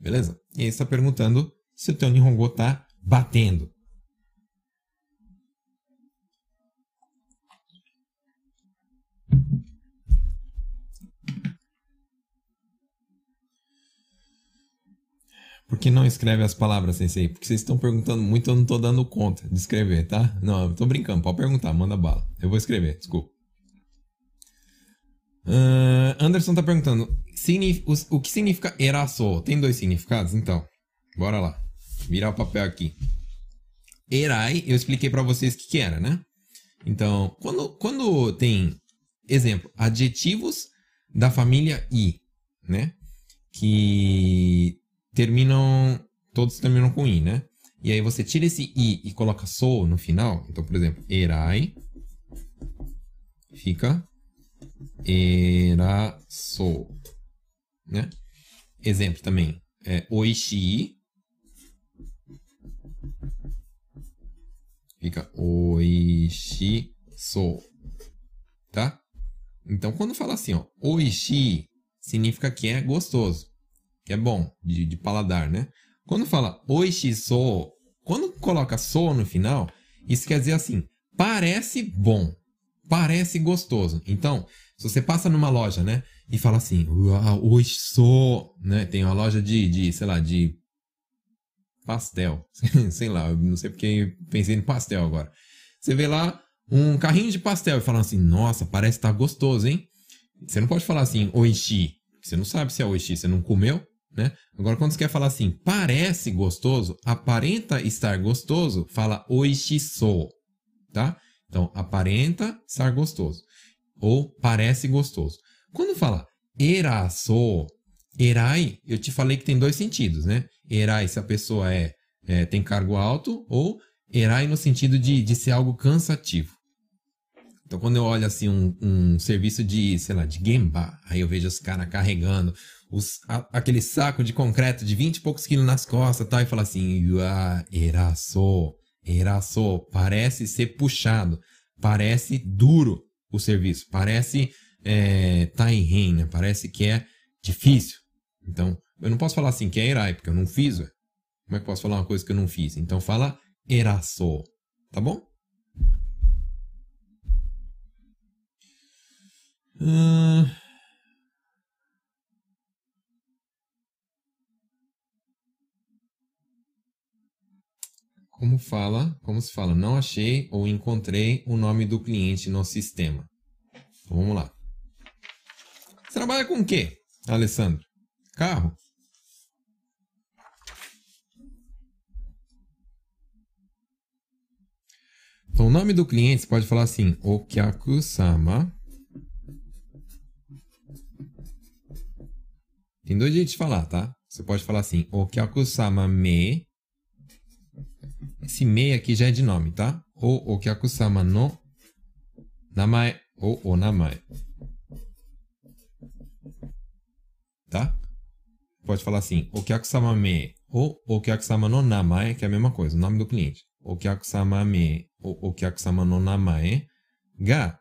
Beleza? E aí você está perguntando se o teu nihongo está batendo. Por que não escreve as palavras, sensei? Porque vocês estão perguntando muito, eu não estou dando conta de escrever, tá? Não, eu tô brincando, pode perguntar, manda bala. Eu vou escrever, desculpa. Uh, Anderson está perguntando, o, que significa eraço? Tem dois significados? Então, bora lá. Virar o papel aqui. Erai, eu expliquei para vocês o que, que era, né? Então, quando, quando tem, exemplo, adjetivos da família i, né? Que terminam. Todos terminam com i, né? E aí você tira esse i e coloca sou no final. Então, por exemplo, erai fica eraçou, né? Exemplo também é oishi fica oishi sou, tá? Então, quando fala assim, ó, oishi significa que é gostoso que é bom, de, de paladar, né? Quando fala oishiso, quando coloca so no final, isso quer dizer assim, parece bom, parece gostoso. Então, se você passa numa loja, né, e fala assim, oishiso, né, tem uma loja de, de, sei lá, de pastel, <laughs> sei lá, não sei porque pensei em pastel agora. Você vê lá um carrinho de pastel e falando assim, nossa, parece estar tá gostoso, hein? Você não pode falar assim, oishi. Você não sabe se é oishi, você não comeu, né? Agora, quando você quer falar assim, parece gostoso, aparenta estar gostoso, fala oishiso, tá? Então, aparenta estar gostoso. Ou parece gostoso. Quando fala eraso, erai, eu te falei que tem dois sentidos, né? Erai se a pessoa é, é tem cargo alto, ou erai no sentido de, de ser algo cansativo. Então, quando eu olho assim um, um serviço de, sei lá, de gemba, aí eu vejo os caras carregando os, a, aquele saco de concreto de 20 e poucos quilos nas costas tal, e fala assim, Yua, eraço, eraço, parece ser puxado, parece duro o serviço, parece é, taihen, né? parece que é difícil. Então, eu não posso falar assim que é erai, porque eu não fiz, ué. Como é que eu posso falar uma coisa que eu não fiz? Então, fala eraço, tá bom? Hum... Como fala, como se fala, não achei ou encontrei o nome do cliente no sistema. Então, vamos lá. Você trabalha com o quê, Alessandro? Carro? Então, o nome do cliente, você pode falar assim, Okyaku-sama Tem dois jeitos de falar, tá? Você pode falar assim, Okyaku-sama me. Esse me aqui já é de nome, tá? Ou Okyaku-sama no namae ou o namae. Tá? Pode falar assim, Okyaku-sama me ou Okyaku-sama no namae, que é a mesma coisa, o nome do cliente. Okyaku-sama me ou Okyaku-sama no namae ga.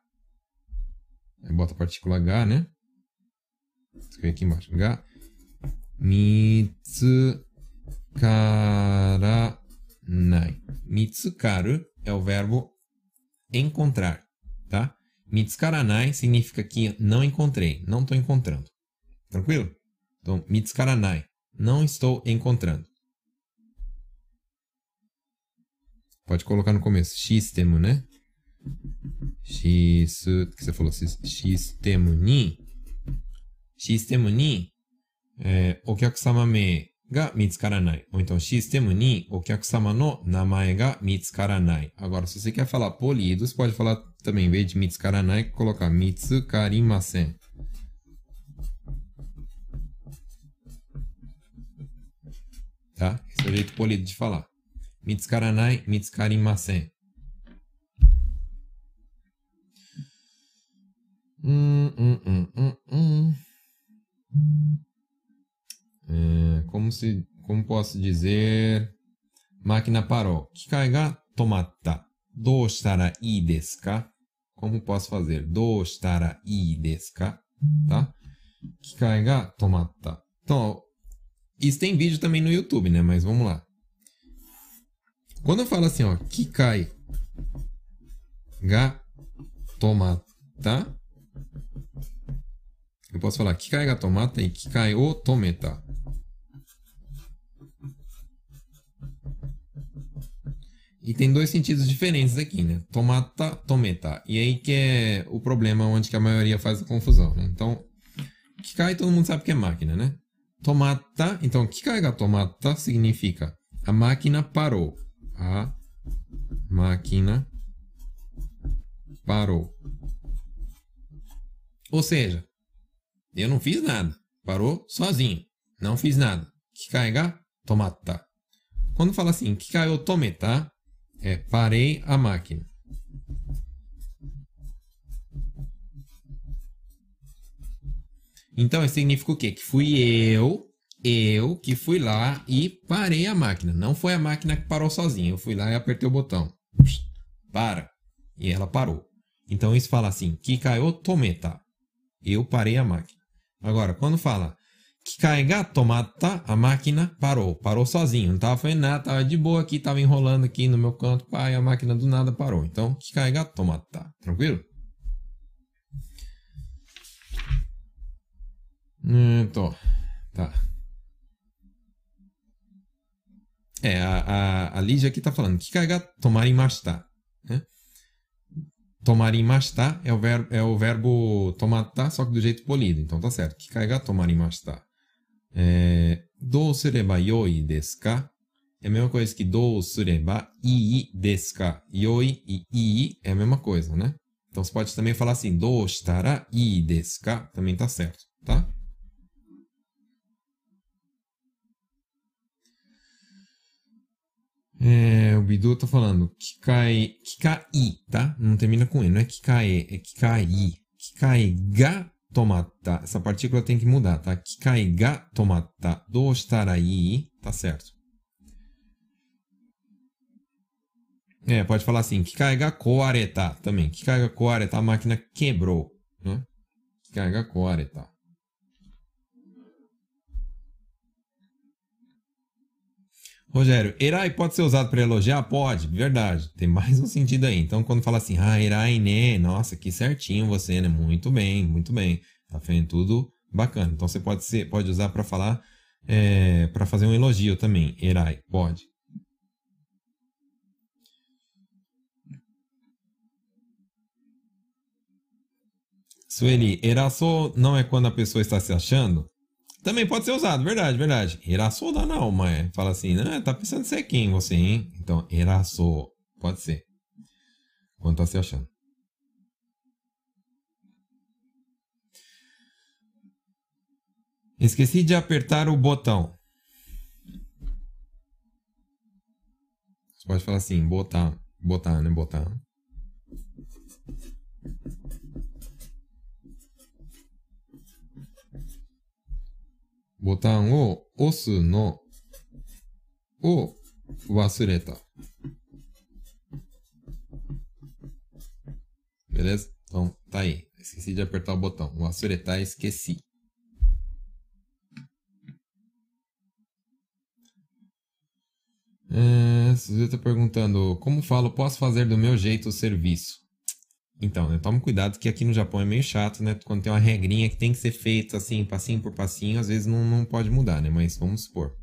Bota a partícula ga, né? Escreve aqui embaixo. Ga 見つ nai. Mitsukaru é o verbo encontrar, tá? Mitsukaranai significa que não encontrei, não estou encontrando. Tranquilo? Então, mitsukaranai, não estou encontrando. Pode colocar no começo, sistema, né? X, que você falou, sistema ni. Sistema ni, é, o que é que が見つからない。Ou então, sistema ni, o kyakusama no namae ga mitsukaranai. Agora, se você quer falar polidos, pode falar também, em vez de mitsukaranai, colocar mitsukarimasen. Tá? Esse é o jeito polido de falar. Mitsukaranai, mitsukarimasen. Hum, hum, hum, hum, hum. É, como se, como posso dizer, máquina parou. Kikai ga tomatta. Do shitara ii desu? Como posso fazer? Do shitara ii desu? Tá? Kikai ga tomatta. Então, isso tem vídeo também no YouTube, né? Mas vamos lá. Quando eu falo assim, ó, kikai ga tomatta, eu posso falar kikai ga tomatta e kikai o tometa. E tem dois sentidos diferentes aqui, né? Tomata, tometa. E aí que é o problema onde que a maioria faz a confusão, né? Então, Kikai todo mundo sabe que é máquina, né? Tomata, então Kikai ga tomata significa a máquina parou. A máquina parou. Ou seja, eu não fiz nada. Parou sozinho. Não fiz nada. Kikai ga tomata. Quando fala assim, Kikai o tometa, é parei a máquina. Então, isso significa o quê? Que fui eu, eu que fui lá e parei a máquina. Não foi a máquina que parou sozinha. Eu fui lá e apertei o botão. Para. E ela parou. Então, isso fala assim, Kikayo tometa. Eu parei a máquina. Agora, quando fala Kikai ga tomata, a máquina parou. Parou sozinho. Não tava fazendo nada, tava de boa aqui, tava enrolando aqui no meu canto. Pai, a máquina do nada parou. Então, Kikai ga tomata. Tranquilo? Então, tá. É, a, a, a Lígia aqui tá falando Kikai ga tomarimashita. Né? Tomarimashita é o verbo, é o verbo tomata, só que do jeito polido. Então tá certo. Kikai ga tomarimashita. É, do sureba yoi desu ka? É a mesma coisa que do sureba ii desu ka. Yoi e ii é a mesma coisa, né? Então você pode também falar assim, do shitara ii desu ka? Também tá certo, tá? É, o Bidu tá falando kikai, kikai, tá? Não termina com e, não é kikai, é kikai. Kikai ga tomata. Essa partícula tem que mudar, tá? Kikai ga tomata. Do shitarai, tá certo. É, pode falar assim, kikai ga koareta também. Kikai ga koareta, a máquina quebrou, né? Kikai ga koareta. Rogério, Erai pode ser usado para elogiar? Pode, verdade. Tem mais um sentido aí. Então, quando fala assim, ah, Erai, né? Nossa, que certinho você, né? Muito bem, muito bem. Tá fazendo tudo bacana. Então, você pode, ser, pode usar para falar, é, para fazer um elogio também. Erai, pode. Sueli, eraço não é quando a pessoa está se achando? Também pode ser usado, verdade, verdade. Eraço dá não, mas fala assim, né? Tá pensando ser quem você, hein? Então, eraço, pode ser. Quando tá se achando. Esqueci de apertar o botão. Você pode falar assim, botar, botar, né? Botar. Botão o osu no o wasureta. Beleza? Então, tá aí. Esqueci de apertar o botão. Wasureta, esqueci. É, está perguntando, como falo, posso fazer do meu jeito o serviço? Então, né, toma cuidado que aqui no Japão é meio chato, né? Quando tem uma regrinha que tem que ser feita assim, passinho por passinho, às vezes não, não pode mudar, né? Mas vamos supor.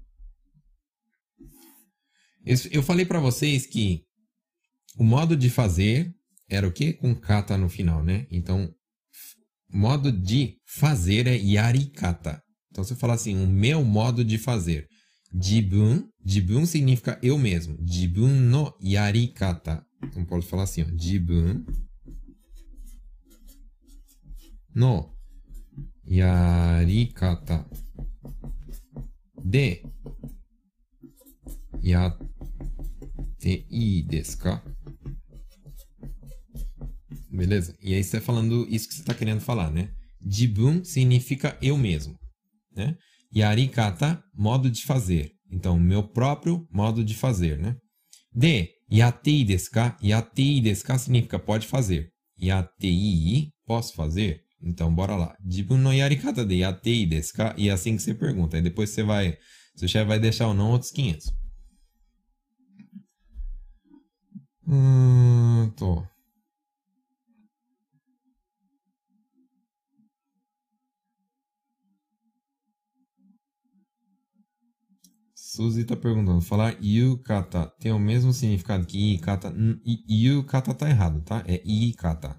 Eu, eu falei para vocês que o modo de fazer era o quê? Com kata no final, né? Então, modo de fazer é yarikata. Então, você fala assim, o meu modo de fazer. Jibun, jibun significa eu mesmo. Jibun no yarikata. Então, pode falar assim, ó. Jibun no yarikata de yatte ii desu ka? Beleza? E aí você está falando isso que você está querendo falar, né? Jibun significa eu mesmo, né? Yarikata, modo de fazer. Então, meu próprio modo de fazer, né? De, yattei desu ka? Yattei desu ka significa pode fazer. Yattei, posso fazer? Então, bora lá. Jibun no yarikata de yatei desu ka? E é assim que você pergunta. Aí depois você vai... Seu chefe vai deixar ou não outros 500. Hum, tô. Suzy está perguntando, falar yukata tem o mesmo significado que ikata? Yukata tá errado, tá? É ikata,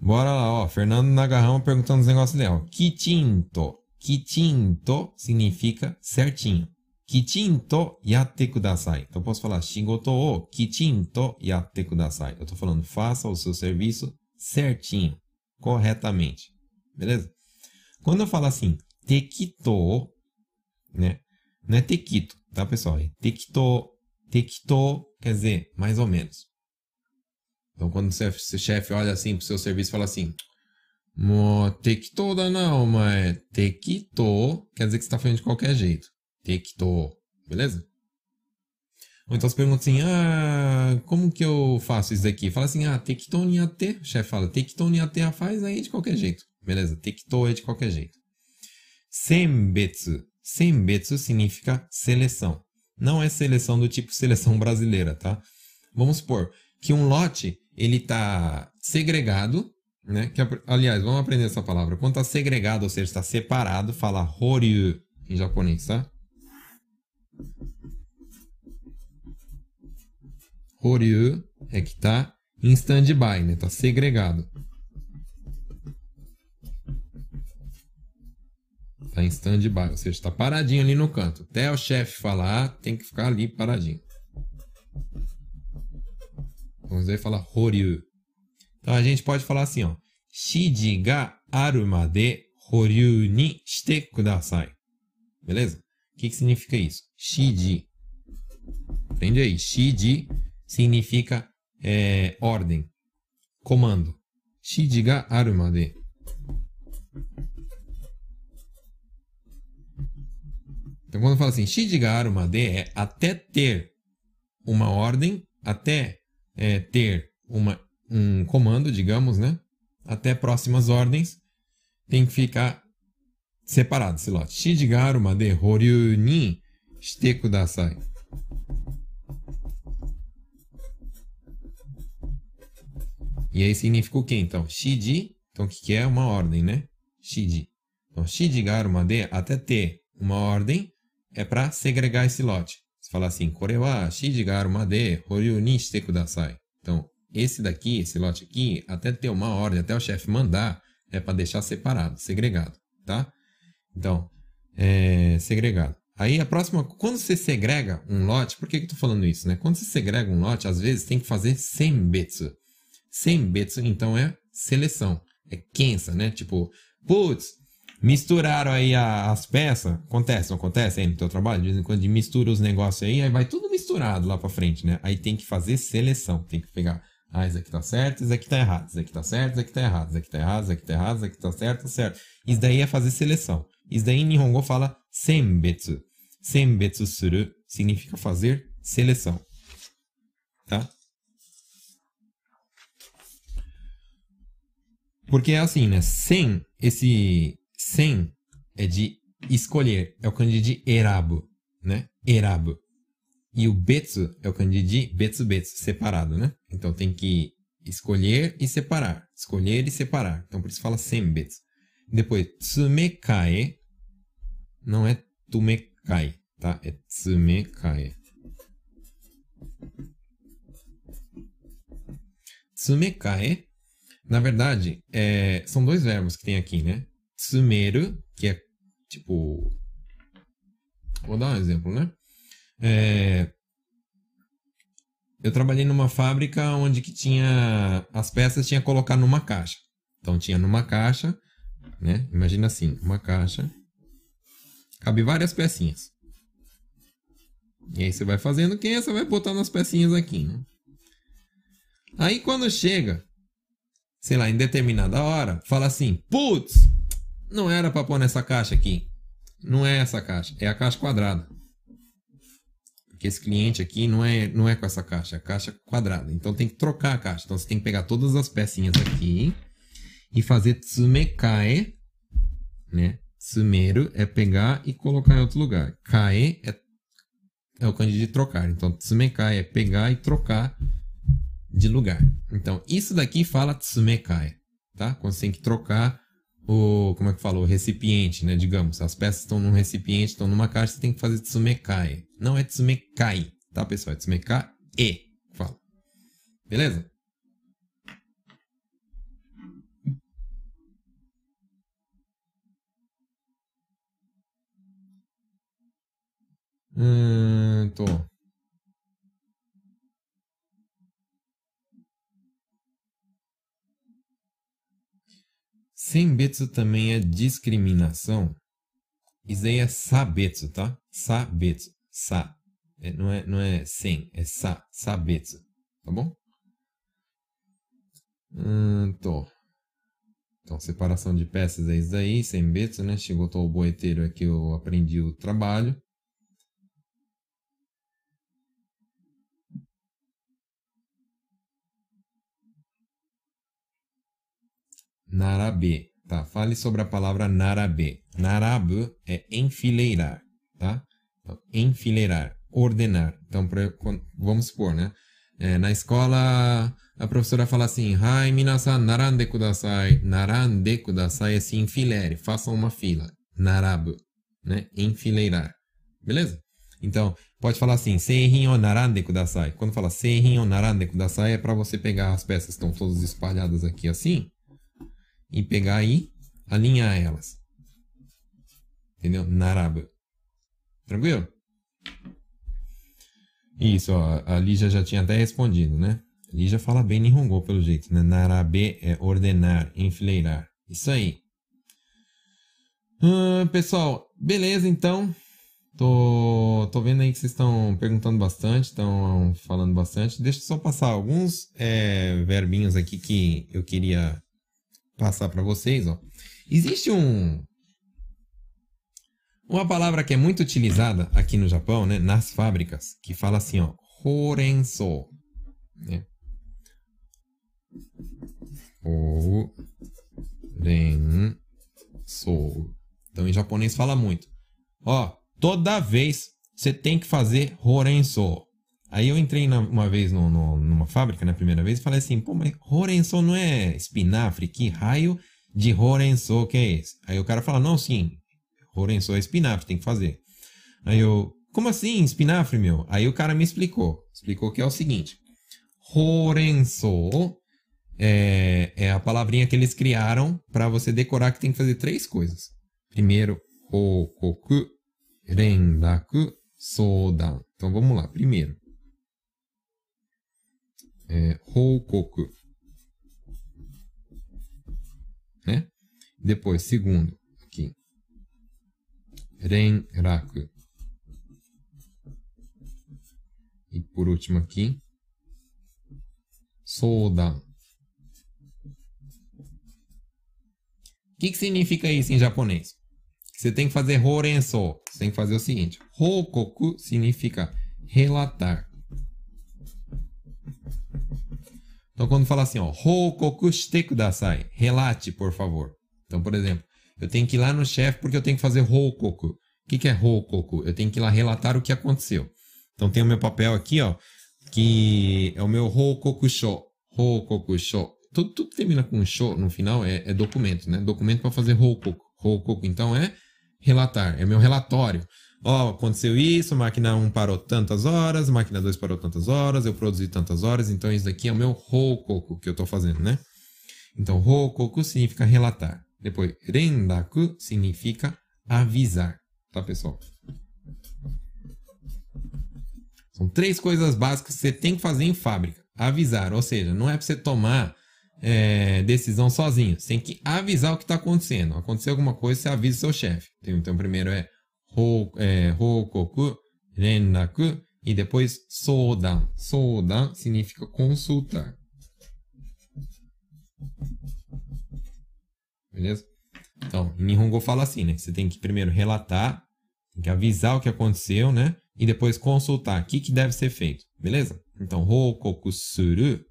Bora lá, ó. Fernando Nagarrão perguntando os negócios dela. Kichinto. Kichinto significa certinho. Kichinto yatte kudasai. Então eu posso falar shigoto o kichinto yatte kudasai. Eu estou falando faça o seu serviço certinho, corretamente. Beleza? Quando eu falo assim, tekito, né? Não é tequito, tá, pessoal? É tekito. Tekito quer dizer mais ou menos. Então, quando o seu chefe olha assim pro seu serviço e fala assim, Mo, tekito da não, mas tekito quer dizer que você está fazendo de qualquer jeito. Tekito, beleza? Ou então você pergunta assim, ah, como que eu faço isso daqui? Fala assim, ah, tekito niate. O chefe fala, tekito niate faz aí de qualquer jeito. Beleza? Tekito é de qualquer jeito. Senbetsu. Senbetsu significa seleção. Não é seleção do tipo seleção brasileira, tá? Vamos supor que um lote ele está segregado, né? Que, aliás, vamos aprender essa palavra. Quando está segregado, ou seja, está separado, fala horyu em japonês, tá? Horyu é que está em stand-by, né? Está segregado. Está em stand-by, ou seja, está paradinho ali no canto. Até o chefe falar, tem que ficar ali paradinho. Vamos ver falar Horyu. Então a gente pode falar assim, ó. Shiji ga aru made horyu ni shite kudasai. Beleza? O que, que significa isso? Shiji. Aprende aí. Shiji significa é, ordem, comando. Shiji ga aru made. Então, quando fala assim, shiji ga aru made é até ter uma ordem, até é, ter uma, um comando, digamos, né? Até próximas ordens, tem que ficar separado esse lote. Shiji ga aru made horyu ni shite kudasai. E aí significa o quê, então? Shiji, então o que, que é? Uma ordem, né? Shiji. Então, shiji ga aru made, até ter uma ordem, é para segregar esse lote. Você fala assim, kore wa shiji ga aru made horyu ni shite kudasai. Então, esse daqui, esse lote aqui, até ter uma ordem, até o chefe mandar, é para deixar separado, segregado, tá? Então, é segregado. Aí a próxima, quando você segrega um lote, por que, que eu tô falando isso, né? Quando você segrega um lote, às vezes tem que fazer sembetsu. Sembetsu, então, é seleção. É kensa, né? Tipo, putz, misturaram aí a, as peças. Acontece, não acontece aí no teu trabalho? De vez em quando mistura os negócios aí, aí vai tudo misturado lá pra frente, né? Aí tem que fazer seleção. Tem que pegar, ah, isso aqui tá certo, isso aqui tá errado. Isso aqui tá certo, isso aqui tá errado. Isso aqui tá errado, isso aqui tá errado, isso aqui tá certo, tá certo. Isso daí é fazer seleção. Isso daí em Nihongo fala sembetsu. Sembetsu suru significa fazer seleção. Tá? Porque é assim, né? Sem, esse sem é de escolher. É o kanji de erabu, né? Erabu. E o betsu é o kanji de betsu betsu, separado, né? Então tem que escolher e separar. Escolher e separar. Então por isso fala sembetsu. Depois, tsumekae. Não é tumekai, tá? É tsumekae. Tsumekae, na verdade, é, são dois verbos que tem aqui, né? Tsumeru, que é tipo. Vou dar um exemplo, né? É, eu trabalhei numa fábrica onde que tinha as peças tinha que colocar numa caixa. Então tinha numa caixa, né? Imagina assim, uma caixa. Cabe várias pecinhas. E aí você vai fazendo quem é, você vai botando as pecinhas aqui, né? Aí quando chega, sei lá, em determinada hora, fala assim: "Putz, não era para pôr nessa caixa aqui. Não é essa caixa, é a caixa quadrada. Porque esse cliente aqui não é, não é com essa caixa, é a caixa quadrada. Então tem que trocar a caixa. Então você tem que pegar todas as pecinhas aqui e fazer tsumekae, né? Tsumeru é pegar e colocar em outro lugar. Kae é, é o kanji de trocar. Então tsumekae é pegar e trocar de lugar. Então isso daqui fala tsumekae, tá? Quando você tem que trocar o, como é que falou, recipiente, né? Digamos, as peças estão num recipiente, estão numa caixa, você tem que fazer tsumekai. Não é tsumekai, tá, pessoal? É tsumekai e, fala. Beleza? Hum, tô. Senbetsu também é discriminação. Isso aí é sabetsu, tá? Sabetsu. Sa. É, não, é, não é sem, é sa. Sabetsu. Tá bom? Hum, tô. Então, separação de peças é isso aí. Senbetsu, né? Chegou o boeteiro aqui, eu aprendi o trabalho. Narabe, tá? Fale sobre a palavra narabe. Narabu é enfileirar, tá? Então, enfileirar, ordenar. Então, pra, vamos supor, né? É, na escola, a professora fala assim, Hai, minasan, narande kudasai. Narande kudasai é se enfilere, uma fila. Narabu, né? Enfileirar. Beleza? Então, pode falar assim, seihin o narande kudasai. Quando fala seihin o narande kudasai, é para você pegar as peças que estão todas espalhadas aqui assim e pegar e alinhar elas. Entendeu? Narabu. Tranquilo? Isso, ó, a Lígia já tinha até respondido, né? A Lígia fala bem Nihongo, pelo jeito, né? Narabe é ordenar, enfileirar. Isso aí. Hum, pessoal, beleza então. Tô, tô vendo aí que vocês estão perguntando bastante, estão falando bastante. Deixa eu só passar alguns é, verbinhos aqui que eu queria passar para vocês. Ó. Existe um, uma palavra que é muito utilizada aqui no Japão, né, nas fábricas, que fala assim, ó, horenso. Né? Horenso. Então, em japonês fala muito. Ó, toda vez você tem que fazer horenso. Aí eu entrei na, uma vez no, no, numa fábrica, na primeira vez, e falei assim, pô, mas horenso não é espinafre? Que raio de horenso que é esse? Aí o cara fala, não, sim, Horenso é espinafre, tem que fazer. Aí eu, como assim espinafre, meu? Aí o cara me explicou. Explicou que é o seguinte. Horenso é, é a palavrinha que eles criaram para você decorar que tem que fazer três coisas. Primeiro, hokoku, rendaku, sodan. Então vamos lá. Primeiro, é. Né? Depois, segundo, renraku. E por último aqui, sodan. O que, que significa isso em japonês? Você tem que fazer horenso. Você tem que fazer o seguinte: hokoku significa relatar. Então, quando fala assim, ó, hokoku shite kudasai, relate, por favor. Então, por exemplo, eu tenho que ir lá no chefe porque eu tenho que fazer hokoku. O que, que é hokoku? Eu tenho que ir lá relatar o que aconteceu. Então tem o meu papel aqui, ó, que é o meu hokoku sho. Hokoku sho. Tudo, tudo termina com sho no final, é, é documento, né? Documento para fazer hokoku. Hokoku, então, é relatar, é meu relatório. Ó, aconteceu isso, máquina 1 parou tantas horas, máquina 2 parou tantas horas, eu produzi tantas horas, então isso daqui é o meu hokoku que eu estou fazendo, né? Então, hokoku significa relatar. Depois, rendaku significa avisar, tá, pessoal? São três coisas básicas que você tem que fazer em fábrica. Avisar, ou seja, não é para você tomar é, decisão sozinho. Você tem que avisar o que está acontecendo. Aconteceu alguma coisa, você avisa o seu chefe. Então, primeiro é, ho, é hokoku, rendaku, e depois sodan. Sodan significa consultar. Beleza? Então, em Nihongo fala assim, né? Você tem que primeiro relatar, tem que avisar o que aconteceu, né? E depois consultar o que, que deve ser feito. Beleza? Então, hokoku suru.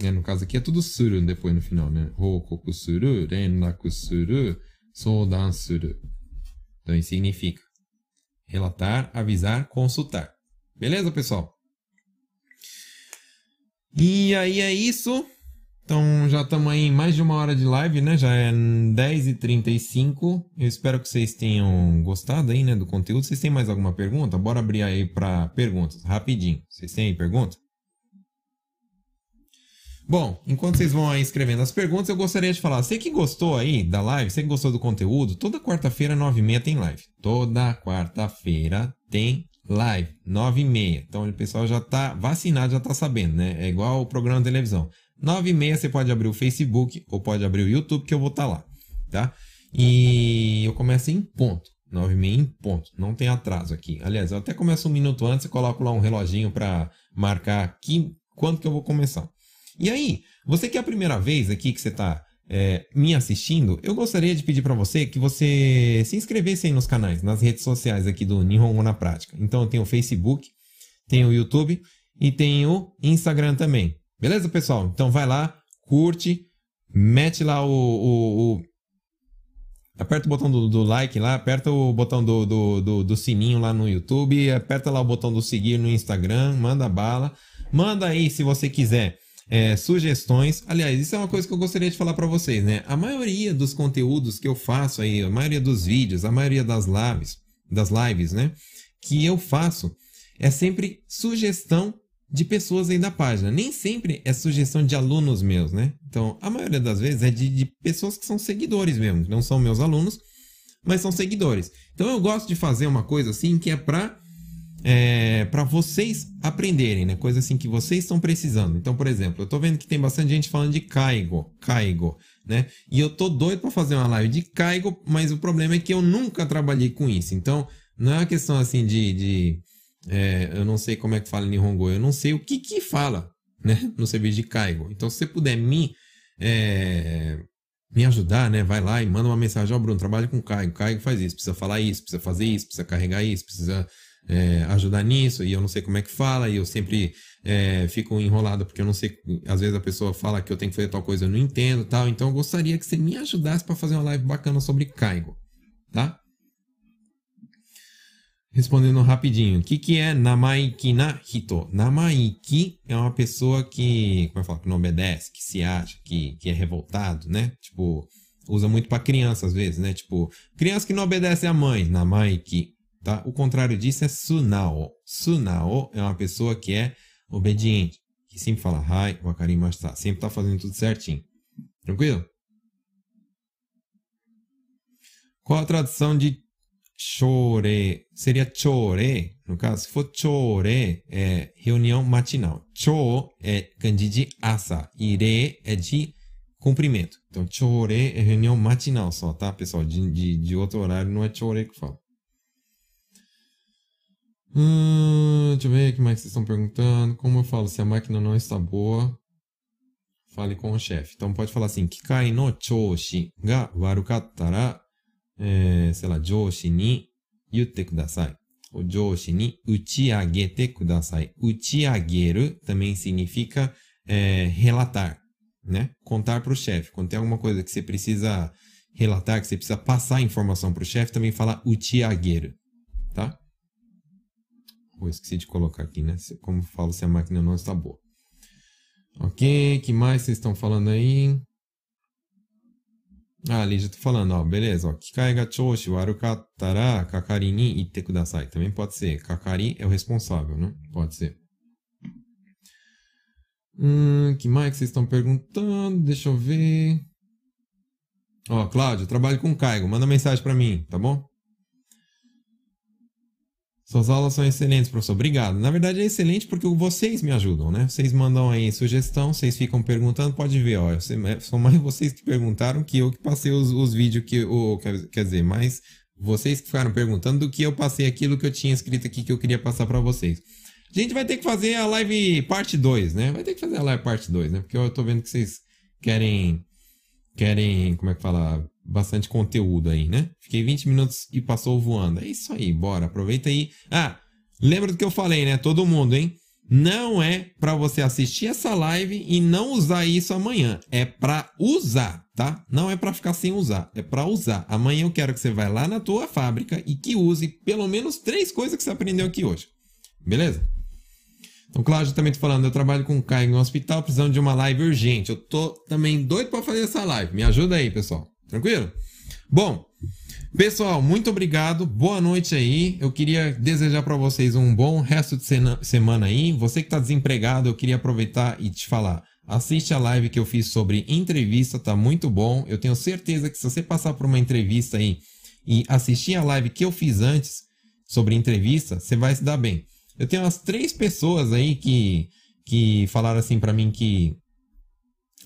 No caso aqui é tudo suru depois no final, né? Hokoku suru, renraku suru, soudan suru. Então, isso significa relatar, avisar, consultar. Beleza, pessoal? E aí é isso. Então já estamos aí em mais de uma hora de live, né? Já é 10h35. Eu espero que vocês tenham gostado aí, né, do conteúdo. Vocês têm mais alguma pergunta? Bora abrir aí para perguntas, rapidinho. Vocês têm aí pergunta? Bom, enquanto vocês vão aí escrevendo as perguntas, eu gostaria de falar. Você que gostou aí da live, você que gostou do conteúdo, toda quarta-feira, 9h30 tem live. Toda quarta-feira tem live, 9h30. Então o pessoal já tá vacinado, já tá sabendo, né? É igual o programa de televisão. 9 e meia você pode abrir o Facebook ou pode abrir o YouTube que eu vou estar tá lá, tá? E eu começo em ponto. 9 e meia em ponto. Não tem atraso aqui. Aliás, eu até começo um minuto antes e coloco lá um reloginho para marcar quando que eu vou começar. E aí, você que é a primeira vez aqui que você está é, me assistindo, eu gostaria de pedir para você que você se inscrevesse aí nos canais, nas redes sociais aqui do Nihongo na Prática. Então, eu tenho o Facebook, tenho o YouTube e tenho o Instagram também. Beleza, pessoal? Então vai lá, curte, mete lá o. o, o... aperta o botão do, do, like lá, aperta o botão do, do, do, do sininho lá no YouTube, aperta lá o botão do seguir no Instagram, manda bala. Manda aí se você quiser. É, sugestões. Aliás, isso é uma coisa que eu gostaria de falar para vocês, né? A maioria dos conteúdos que eu faço aí, a maioria dos vídeos, a maioria das lives, das lives, né? que eu faço é sempre sugestão de pessoas aí da página. Nem sempre é sugestão de alunos meus, né? Então, a maioria das vezes é de, de pessoas que são seguidores mesmo, não são meus alunos, mas são seguidores. Então, eu gosto de fazer uma coisa assim que é para é, para vocês aprenderem, né? Coisa assim que vocês estão precisando. Então, por exemplo, eu tô vendo que tem bastante gente falando de Caigo, Caigo, né? E eu tô doido para fazer uma live de Caigo, mas o problema é que eu nunca trabalhei com isso. Então, não é uma questão assim de, de é, eu não sei como é que fala em Nihongo, eu não sei o que que fala, né, no serviço de Kaigo. Então, se você puder me, é, me ajudar, né, vai lá e manda uma mensagem, ó, oh, Bruno, trabalha com Kaigo, Kaigo faz isso, precisa falar isso, precisa fazer isso, precisa carregar isso, precisa é, ajudar nisso, e eu não sei como é que fala, e eu sempre é, fico enrolado porque eu não sei, às vezes a pessoa fala que eu tenho que fazer tal coisa, eu não entendo tal, então eu gostaria que você me ajudasse para fazer uma live bacana sobre Kaigo, tá? Respondendo rapidinho, o que, que é Namaiki na Hito? Namaiki é uma pessoa que, como eu falo, que não obedece, que se acha, que, que é revoltado, né? Tipo, usa muito para criança às vezes, né? Tipo, criança que não obedece à mãe, Namaiki, tá? O contrário disso é Sunao. Sunao é uma pessoa que é obediente, que sempre fala Hai, Wakarimashita, sempre tá fazendo tudo certinho. Tranquilo? Qual a tradução de chore, seria chore, no caso, se for chore, é reunião matinal. Cho é kanji de asa e re é de cumprimento. Então, chore é reunião matinal só, tá, pessoal? De, de, de outro horário não é chore que fala. Hum, deixa eu ver o que mais vocês estão perguntando. Como eu falo se a máquina não está boa? Fale com o chefe. Então pode falar assim: Kikai no choushi ga warukatara, é, sei lá, joushi ni yutte kudasai. Ou joshi ni uchiagete kudasai. Uchiageru também significa é, relatar, né? Contar para o chefe. Quando tem alguma coisa que você precisa relatar, que você precisa passar a informação para o chefe, também fala uchiageru. Vou esqueci de colocar aqui, né? Como falo se a máquina não está boa. Ok, que mais vocês estão falando aí? Ah, ali já tô falando, ó, beleza, ó. Kikai ga choushi warukattara kakari ni itte kudasai. Também pode ser. Kakari é o responsável, né? Pode ser. Hum, que mais vocês estão perguntando? Deixa eu ver. Ó, Cláudio, trabalho com Caigo. Manda mensagem para mim, tá bom? Suas aulas são excelentes, professor. Obrigado. Na verdade é excelente porque vocês me ajudam, né? Vocês mandam aí sugestão, vocês ficam perguntando, pode ver, ó. São mais vocês que perguntaram que eu que passei os, os vídeos que. Ou, quer dizer, mais vocês que ficaram perguntando do que eu passei aquilo que eu tinha escrito aqui que eu queria passar para vocês. A gente vai ter que fazer a live parte 2, né? Vai ter que fazer a live parte 2, né? Porque eu tô vendo que vocês querem. Querem. Como é que fala? Bastante conteúdo aí, né? Fiquei 20 minutos e passou voando. É isso aí, bora, aproveita aí. Ah, lembra do que eu falei, né? Todo mundo, hein? Não é para você assistir essa live e não usar isso amanhã. É para usar, tá? Não é para ficar sem usar, é para usar. Amanhã eu quero que você vá lá na tua fábrica e que use pelo menos três coisas que você aprendeu aqui hoje. Beleza? Então, Cláudio, também tô falando, eu trabalho com Caio em um hospital, precisando de uma live urgente. Eu tô também doido para fazer essa live. Me ajuda aí, pessoal. Tranquilo? Bom, pessoal, muito obrigado. Boa noite aí. Eu queria desejar para vocês um bom resto de semana aí. Você que está desempregado, eu queria aproveitar e te falar. Assiste a live que eu fiz sobre entrevista, tá muito bom. Eu tenho certeza que se você passar por uma entrevista aí e assistir a live que eu fiz antes sobre entrevista, você vai se dar bem. Eu tenho umas três pessoas aí que, que falaram assim para mim que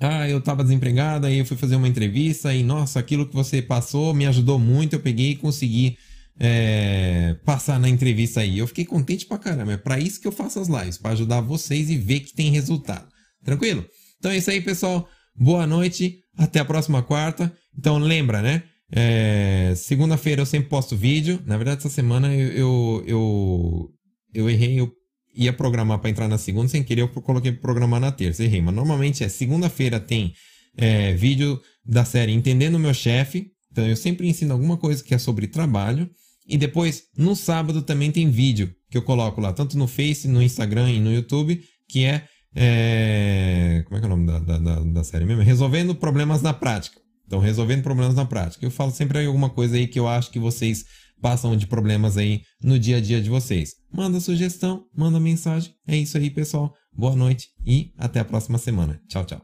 ah, eu estava desempregado, aí eu fui fazer uma entrevista e, nossa, aquilo que você passou me ajudou muito, eu peguei e consegui é, passar na entrevista aí. Eu fiquei contente pra caramba. É para isso que eu faço as lives, para ajudar vocês e ver que tem resultado. Tranquilo? Então é isso aí, pessoal. Boa noite. Até a próxima quarta. Então lembra, né? É, Segunda-feira eu sempre posto vídeo. Na verdade, essa semana eu, eu, eu, eu errei. Eu ia programar para entrar na segunda, sem querer eu coloquei programar na terça, errei. Mas normalmente é segunda-feira tem é, vídeo da série Entendendo o Meu Chefe. Então eu sempre ensino alguma coisa que é sobre trabalho. E depois, no sábado, também tem vídeo que eu coloco lá, tanto no Face, no Instagram e no YouTube, que é. é como é que é o nome da, da, da série mesmo? Resolvendo problemas na prática. Então, resolvendo problemas na prática. Eu falo sempre alguma coisa aí que eu acho que vocês passam de problemas aí no dia a dia de vocês. Manda sugestão, manda mensagem. É isso aí, pessoal. Boa noite e até a próxima semana. Tchau, tchau.